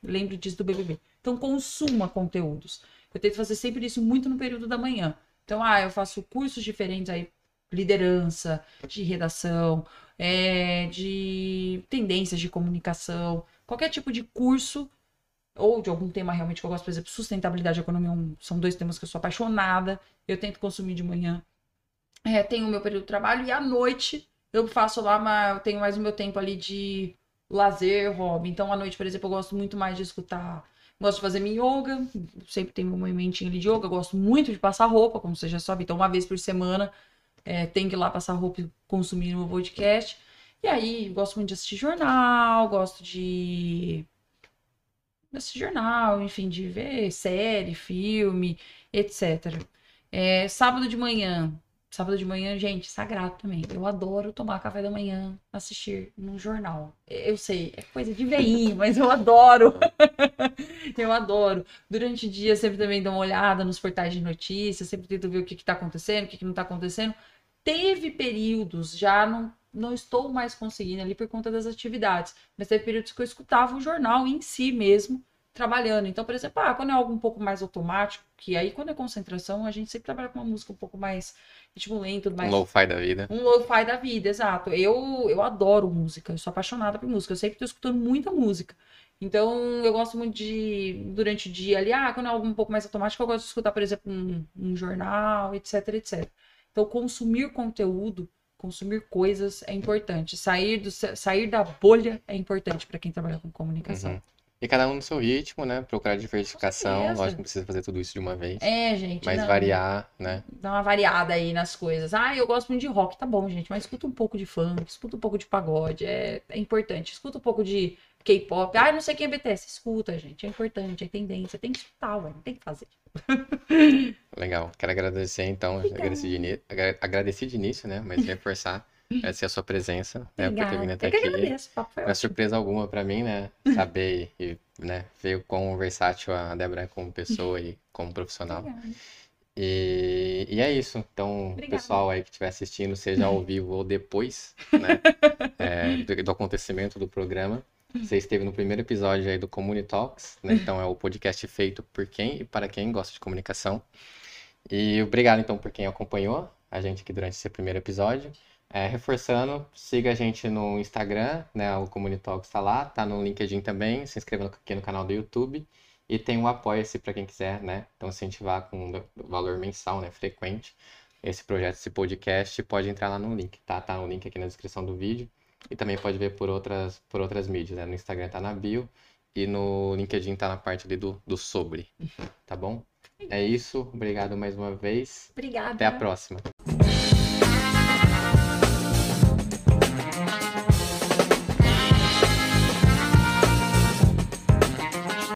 Lembre disso do BBB. Então, consuma conteúdos. Eu tento fazer sempre isso muito no período da manhã. Então, ah, eu faço cursos diferentes aí, liderança, de redação, é, de tendências de comunicação, qualquer tipo de curso ou de algum tema realmente que eu gosto, por exemplo, sustentabilidade e economia, são dois temas que eu sou apaixonada, eu tento consumir de manhã. É, tenho o meu período de trabalho e à noite eu faço lá, mas eu tenho mais o meu tempo ali de lazer, hobby. Então, à noite, por exemplo, eu gosto muito mais de escutar. Gosto de fazer minha yoga, sempre tenho um ali de yoga. Gosto muito de passar roupa, como você já sabe. Então, uma vez por semana, é, tenho que ir lá passar roupa e consumir o meu podcast. E aí, gosto muito de assistir jornal, gosto de assistir jornal, enfim, de ver série, filme, etc. É, sábado de manhã, Sábado de manhã, gente, sagrado também. Eu adoro tomar café da manhã, assistir num jornal. Eu sei, é coisa de veinho, mas eu adoro. eu adoro. Durante o dia, sempre também dou uma olhada nos portais de notícias, sempre tento ver o que está acontecendo, o que, que não está acontecendo. Teve períodos, já não, não estou mais conseguindo ali por conta das atividades, mas teve períodos que eu escutava o jornal em si mesmo, trabalhando. Então, por exemplo, ah, quando é algo um pouco mais automático, que aí quando é concentração, a gente sempre trabalha com uma música um pouco mais ritmo lento, mais... Um low-fi da vida. Um low-fi da vida, exato. Eu, eu adoro música, eu sou apaixonada por música, eu sempre estou escutando muita música. Então, eu gosto muito de, durante o dia ali, ah, quando é algo um pouco mais automático, eu gosto de escutar, por exemplo, um, um jornal, etc, etc. Então, consumir conteúdo, consumir coisas é importante. Sair, do, sair da bolha é importante para quem trabalha com comunicação. Uhum. E cada um no seu ritmo, né? Procurar diversificação. Lógico que não precisa fazer tudo isso de uma vez. É, gente. Mas não. variar, né? Dá uma variada aí nas coisas. Ah, eu gosto muito de rock, tá bom, gente. Mas escuta um pouco de funk, escuta um pouco de pagode. É, é importante. Escuta um pouco de K-pop. Ah, não sei quem é BTS. Escuta, gente. É importante, é tendência. Tem que escutar, ué. Tem que fazer. Legal. Quero agradecer, então. Agradeci de, agradeci de início, né? Mas reforçar agradecer a sua presença, né, por ter vindo até aqui. Agradeço, papo Não é surpresa alguma para mim, né, saber e, né, ver o quão versátil a Débora é como pessoa e como profissional. E, e, é isso. Então, Obrigada. pessoal aí que estiver assistindo, seja ao vivo ou depois, né, é, do, do, acontecimento do programa, você esteve no primeiro episódio aí do Community Talks, né? Então é o podcast feito por quem e para quem gosta de comunicação. E obrigado então por quem acompanhou a gente aqui durante esse primeiro episódio. É, reforçando, siga a gente no Instagram, né? O Comunitalks está lá, tá no LinkedIn também, se inscreva aqui no canal do YouTube. E tem o Apoia-se para quem quiser, né? Então incentivar com valor mensal, né? Frequente. Esse projeto, esse podcast, pode entrar lá no link, tá? Tá no link aqui na descrição do vídeo. E também pode ver por outras, por outras mídias, né? No Instagram tá na bio e no LinkedIn tá na parte ali do, do sobre, tá bom? É isso, obrigado mais uma vez. Obrigada. Até a próxima.